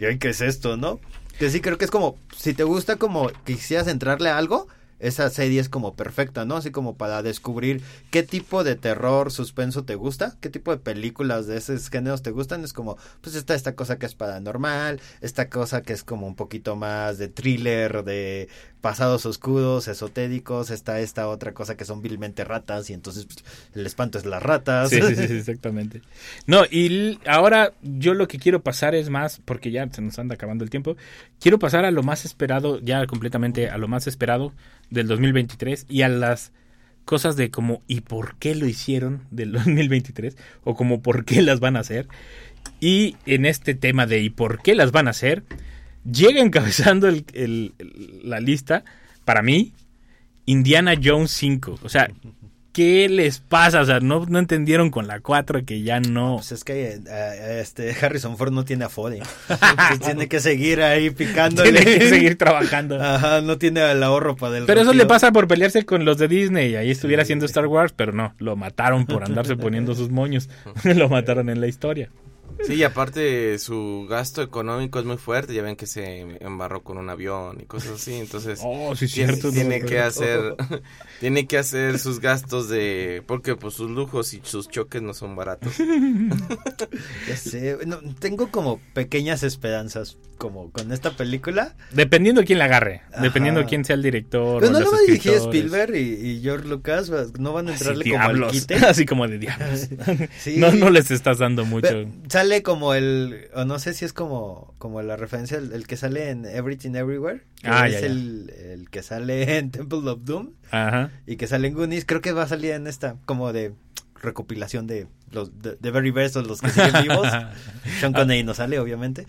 ay, ¿qué es esto, no? Que sí creo que es como si te gusta como quisieras entrarle a algo, esa serie es como perfecta, ¿no? Así como para descubrir qué tipo de terror, suspenso te gusta, qué tipo de películas de esos géneros te gustan. Es como, pues está esta cosa que es paranormal, esta cosa que es como un poquito más de thriller, de pasados oscuros, esotéricos, está esta otra cosa que son vilmente ratas y entonces pues, el espanto es las ratas. Sí, sí, sí, [LAUGHS] exactamente. No, y ahora yo lo que quiero pasar es más, porque ya se nos anda acabando el tiempo, quiero pasar a lo más esperado, ya completamente a lo más esperado del 2023 y a las cosas de como y por qué lo hicieron del 2023 o como por qué las van a hacer. Y en este tema de y por qué las van a hacer, llega encabezando el, la lista, para mí, Indiana Jones 5. O sea, ¿qué les pasa? O sea, no, no entendieron con la 4 que ya no. Pues es que eh, este Harrison Ford no tiene afode. [LAUGHS] tiene que seguir ahí picando. Tiene que seguir trabajando. Ajá, no tiene el ahorro para del. Pero eso le pasa por pelearse con los de Disney. Ahí estuviera haciendo Star Wars, pero no, lo mataron por andarse [LAUGHS] poniendo sus moños. [LAUGHS] lo mataron en la historia. Sí, y aparte su gasto económico es muy fuerte, ya ven que se embarró con un avión y cosas así, entonces oh, sí, tiene, cierto, tiene que hacer [LAUGHS] tiene que hacer sus gastos de porque pues sus lujos y sus choques no son baratos. [LAUGHS] ya sé, tengo como pequeñas esperanzas como con esta película. Dependiendo de quién la agarre, dependiendo de quién sea el director. Pero no lo va a dirigir Spielberg y, George Lucas, no van a entrarle como al quite. [LAUGHS] Así como de diablos. no, no les estás dando mucho. Sale como el, o no sé si es como, como la referencia, el, que sale en Everything Everywhere. Ah, es ya, El, el que sale [LAUGHS] en Temple of Doom. Ajá. Y que sale en Goonies. Creo que va a salir en esta, como de recopilación de los de, de Very Best los que siguen vivos. [LAUGHS] Sean Connery no sale, obviamente.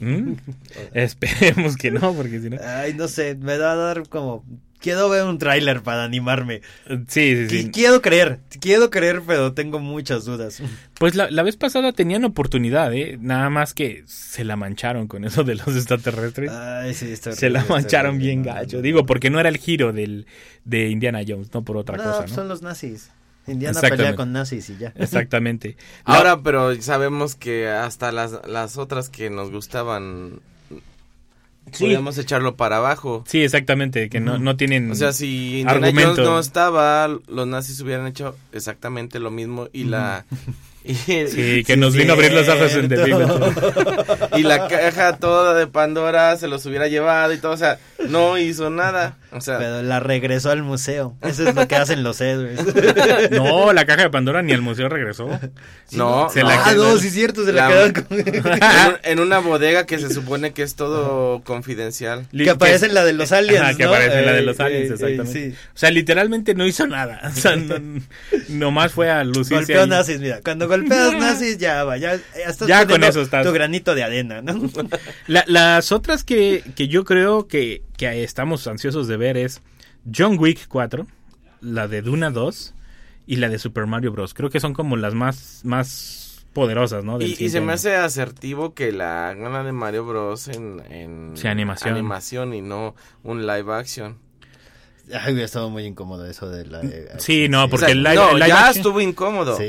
¿Mm? [LAUGHS] Esperemos que no, porque si no. Ay, no sé, me da a dar como. Quiero ver un tráiler para animarme. Sí, sí, sí. Quiero creer, quiero creer, pero tengo muchas dudas. [LAUGHS] Pues la, la vez pasada tenían oportunidad, ¿eh? Nada más que se la mancharon con eso de los extraterrestres. Ay, sí, está Se la mancharon bien gacho. Digo, porque no era el giro del, de Indiana Jones, no por otra no, cosa, ¿no? son los nazis. Indiana pelea con nazis y ya. [LAUGHS] [LAUGHS] Exactamente. Ahora, pero sabemos que hasta las, las otras que nos gustaban Sí. podíamos echarlo para abajo. Sí, exactamente, que no, no tienen O sea, si Indiana. Jones no estaba, los nazis hubieran hecho exactamente lo mismo y la... [LAUGHS] Y, Sí, que nos vino a abrir los ojos en The [LAUGHS] y la caja toda de Pandora se los hubiera llevado y todo, o sea, no hizo nada. O sea, Pero la regresó al museo. [LAUGHS] Eso es lo que hacen los héroes. No, la caja de Pandora ni al museo regresó. [LAUGHS] no, se no. la ah, quedó- no, sí es cierto, se la, La- quedaron con... en, un- en una bodega que se supone que es todo confidencial. Que aparece en la de los aliens, Ajá, que ¿no? aparece en la de Eh, los aliens, eh, exactamente. eh, sí. O sea, literalmente no hizo nada. [LAUGHS] O sea, no- nomás fue a lucirse Golpeó ahí. nazis, mira, cuando golpeas nazis ya va, ya, ya estás Ya con eso estás. tu granito de arena, ¿no? La- las otras que, que yo creo que, que estamos ansiosos de ver es John Wick 4, la de Duna 2 y la de Super Mario Bros. Creo que son como las más, más poderosas, ¿no? Del Y, se me hace asertivo que la hagan la de Mario Bros. en, en Sí, animación. animación y no un live action. Ay, hubiera estado muy incómodo eso de la... eh, Sí, no, O porque sea, el live, no, el live ya action- estuvo incómodo. Sí.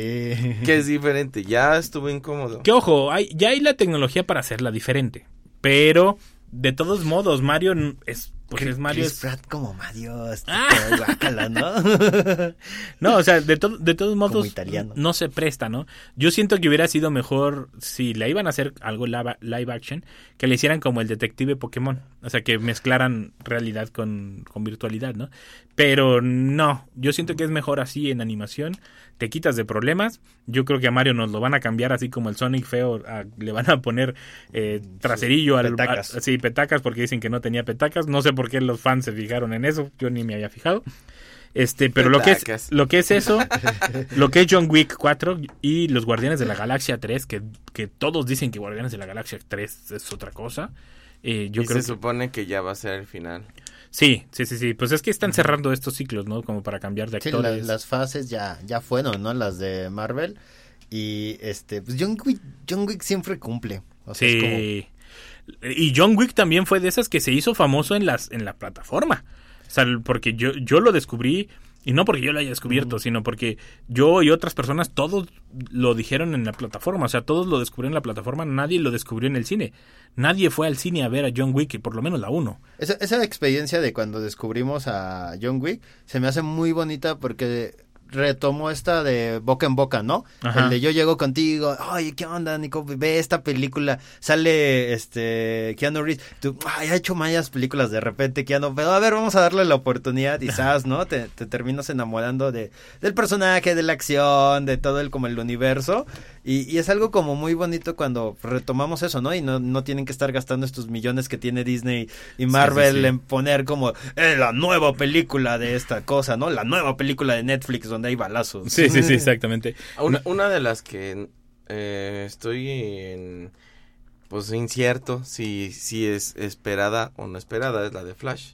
Que es diferente, ya estuvo incómodo. Que ojo, hay, ya hay la tecnología para hacerla diferente. Pero, de todos modos, Mario es pues es Mario. Chris Pratt como Mario. este, Ah. guácala, ¿no? [LAUGHS] No, o sea, de, to- de todos modos, italiano. no se presta, ¿no? Yo siento que hubiera sido mejor si le iban a hacer algo live action, que le hicieran como el detective Pokémon. O sea, que mezclaran realidad con, con virtualidad, ¿no? Pero no, yo siento que es mejor así en animación. Te quitas de problemas. Yo creo que a Mario nos lo van a cambiar así como el Sonic feo. a- le van a poner eh, traserillo al petacas. a- sí, petacas porque dicen que no tenía petacas. No sé por qué los fans se fijaron en eso. Yo ni me había fijado. Este, pero lo que es lo que es eso, [LAUGHS] lo que es John Wick 4 y los Guardianes de la Galaxia 3, que, que todos dicen que Guardianes de la Galaxia 3 es otra cosa. eh, yo y creo se que supone que ya va a ser el final. Sí, sí, sí, sí. Pues es que están cerrando estos ciclos, ¿no? Como para cambiar de Sí, actores. las fases ya, ya fueron, ¿no? Las de Marvel. Y este, pues John Wick, John Wick siempre cumple. O sea, es como- sí. Y John Wick también fue de esas que se hizo famoso en las en la plataforma. O sea, porque yo yo lo descubrí y no porque yo lo haya descubierto, sino porque yo y otras personas todos lo dijeron en la plataforma, o sea, todos lo descubrieron en la plataforma, nadie lo descubrió en el cine. Nadie fue al cine a ver a John Wick, por lo menos la 1. Esa, esa experiencia de cuando descubrimos a John Wick se me hace muy bonita porque retomó esta de boca en boca, ¿no? Ajá. El de yo llego contigo, oye, ¿qué onda, Nico? Ve esta película, sale este Keanu Reeves, tú, ay, ha hecho mayas películas de repente, Keanu, pero a ver, vamos a darle la oportunidad, sabes, [LAUGHS] ¿no? Te, te terminas enamorando de, del personaje, de la acción, de todo el, como el universo, y, y es algo como muy bonito cuando retomamos eso, ¿no? Y no, no tienen que estar gastando estos millones que tiene Disney y Marvel sí, sí. en poner como "Eh, la nueva película de esta cosa, ¿no? La nueva película de Netflix donde hay balazos. Sí, sí, sí, [LAUGHS] exactamente. Una, una de las que eh, estoy en, pues incierto si, si es esperada o no esperada es la de Flash.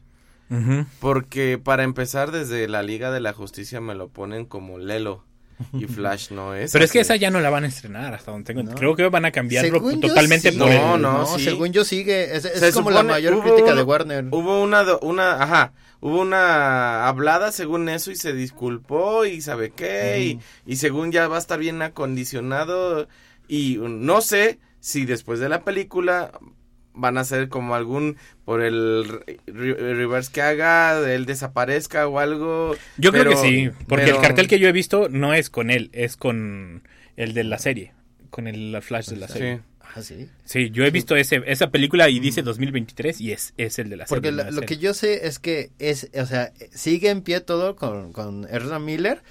Porque para empezar desde la Liga de la Justicia me lo ponen como Lelo [LAUGHS] y Flash no es. Pero es que esa ya no la van a estrenar, hasta donde tengo. No. Creo que van a cambiarlo Según totalmente sí. por No, el- no, sí. según yo sigue, es, es Se como la mayor hubo crítica de Warner. Hubo una, una, ajá, hubo una hablada según eso y se disculpó y sabe qué, y, y según ya va a estar bien acondicionado y no sé si después de la película van a hacer como algún por el re- re- reverse que haga, él desaparezca o algo. Yo creo que sí, porque pero- el cartel que yo he visto no es con él, es con el de la serie, con el la Flash de la serie. Sí. Ah, sí. Sí, yo he visto ese, esa película y dice 2023 y es, es el de la Porque serie. la- la lo que yo sé es que es, o sea, sigue en pie todo con, con Ezra Miller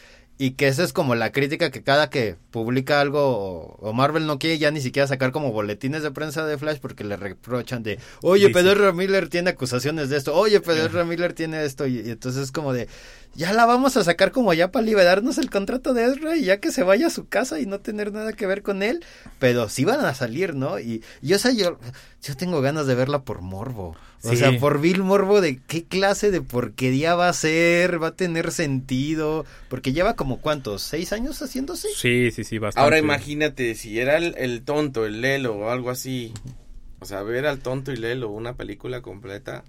y que esa es como la crítica que cada que publica algo o, Marvel no quiere ya ni siquiera sacar como boletines de prensa de Flash porque le reprochan de, oye, Ezra Miller tiene acusaciones de esto, oye, Ezra Miller tiene esto y, y entonces es como de, ya la vamos a sacar como ya para liberarnos el contrato de Ezra y ya que se vaya a su casa y no tener nada que ver con él, pero sí van a salir, ¿no? Y, y o sea, yo, yo tengo ganas de verla por morbo. O Sí. sea, por Bill Morbo de qué clase de porquería va a ser, va a tener sentido, porque lleva como cuántos, seis años haciéndose. Sí, sí, sí, bastante. Ahora imagínate si era el, el tonto, el Lelo o algo así. O sea, ver al tonto y Lelo, una película completa.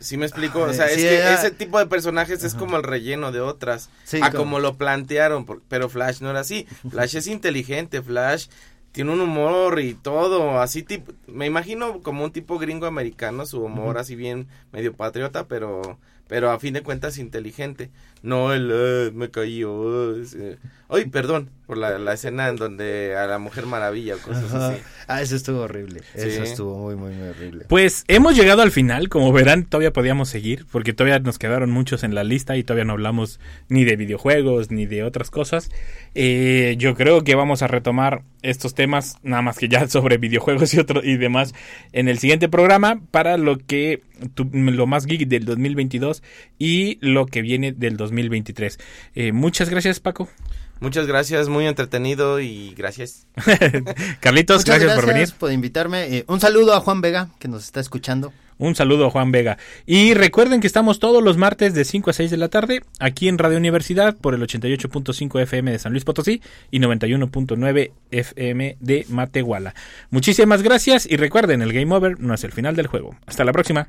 Sí me explico, o Ay, sea, es que era- ese tipo de personajes es como el relleno de otras. Sí, a como- como lo plantearon, pero Flash no era así. Flash es inteligente, Flash tiene un humor y todo, así tipo, me imagino como un tipo gringo americano, su humor así bien medio patriota, pero pero a fin de cuentas inteligente. No el "Eh, me caí, oh, es, eh". Ay, perdón por la, la escena en donde a la Mujer Maravilla o cosas Ajá. así. Ah, eso estuvo horrible. Eso estuvo muy, muy, muy horrible. Pues hemos llegado al final, como verán, todavía podíamos seguir, porque todavía nos quedaron muchos en la lista y todavía no hablamos ni de videojuegos ni de otras cosas. Eh, yo creo que vamos a retomar estos temas, nada más que ya [LAUGHS] sobre videojuegos y otro y demás, en el siguiente programa para lo que tu- lo más geek del 2022 y lo que viene del 2023. Eh, muchas gracias, Paco. Muchas gracias, muy entretenido y gracias. [LAUGHS] Carlitos, gracias, por venir. por invitarme. Eh, un saludo a Juan Vega, que nos está escuchando. Un saludo a Juan Vega. Y recuerden que estamos todos los martes de 5 a 6 de la tarde aquí en Radio Universidad por el 88.5 FM de San Luis Potosí y 91.9 FM de Matehuala. Muchísimas gracias y recuerden, el Game Over no es el final del juego. Hasta la próxima.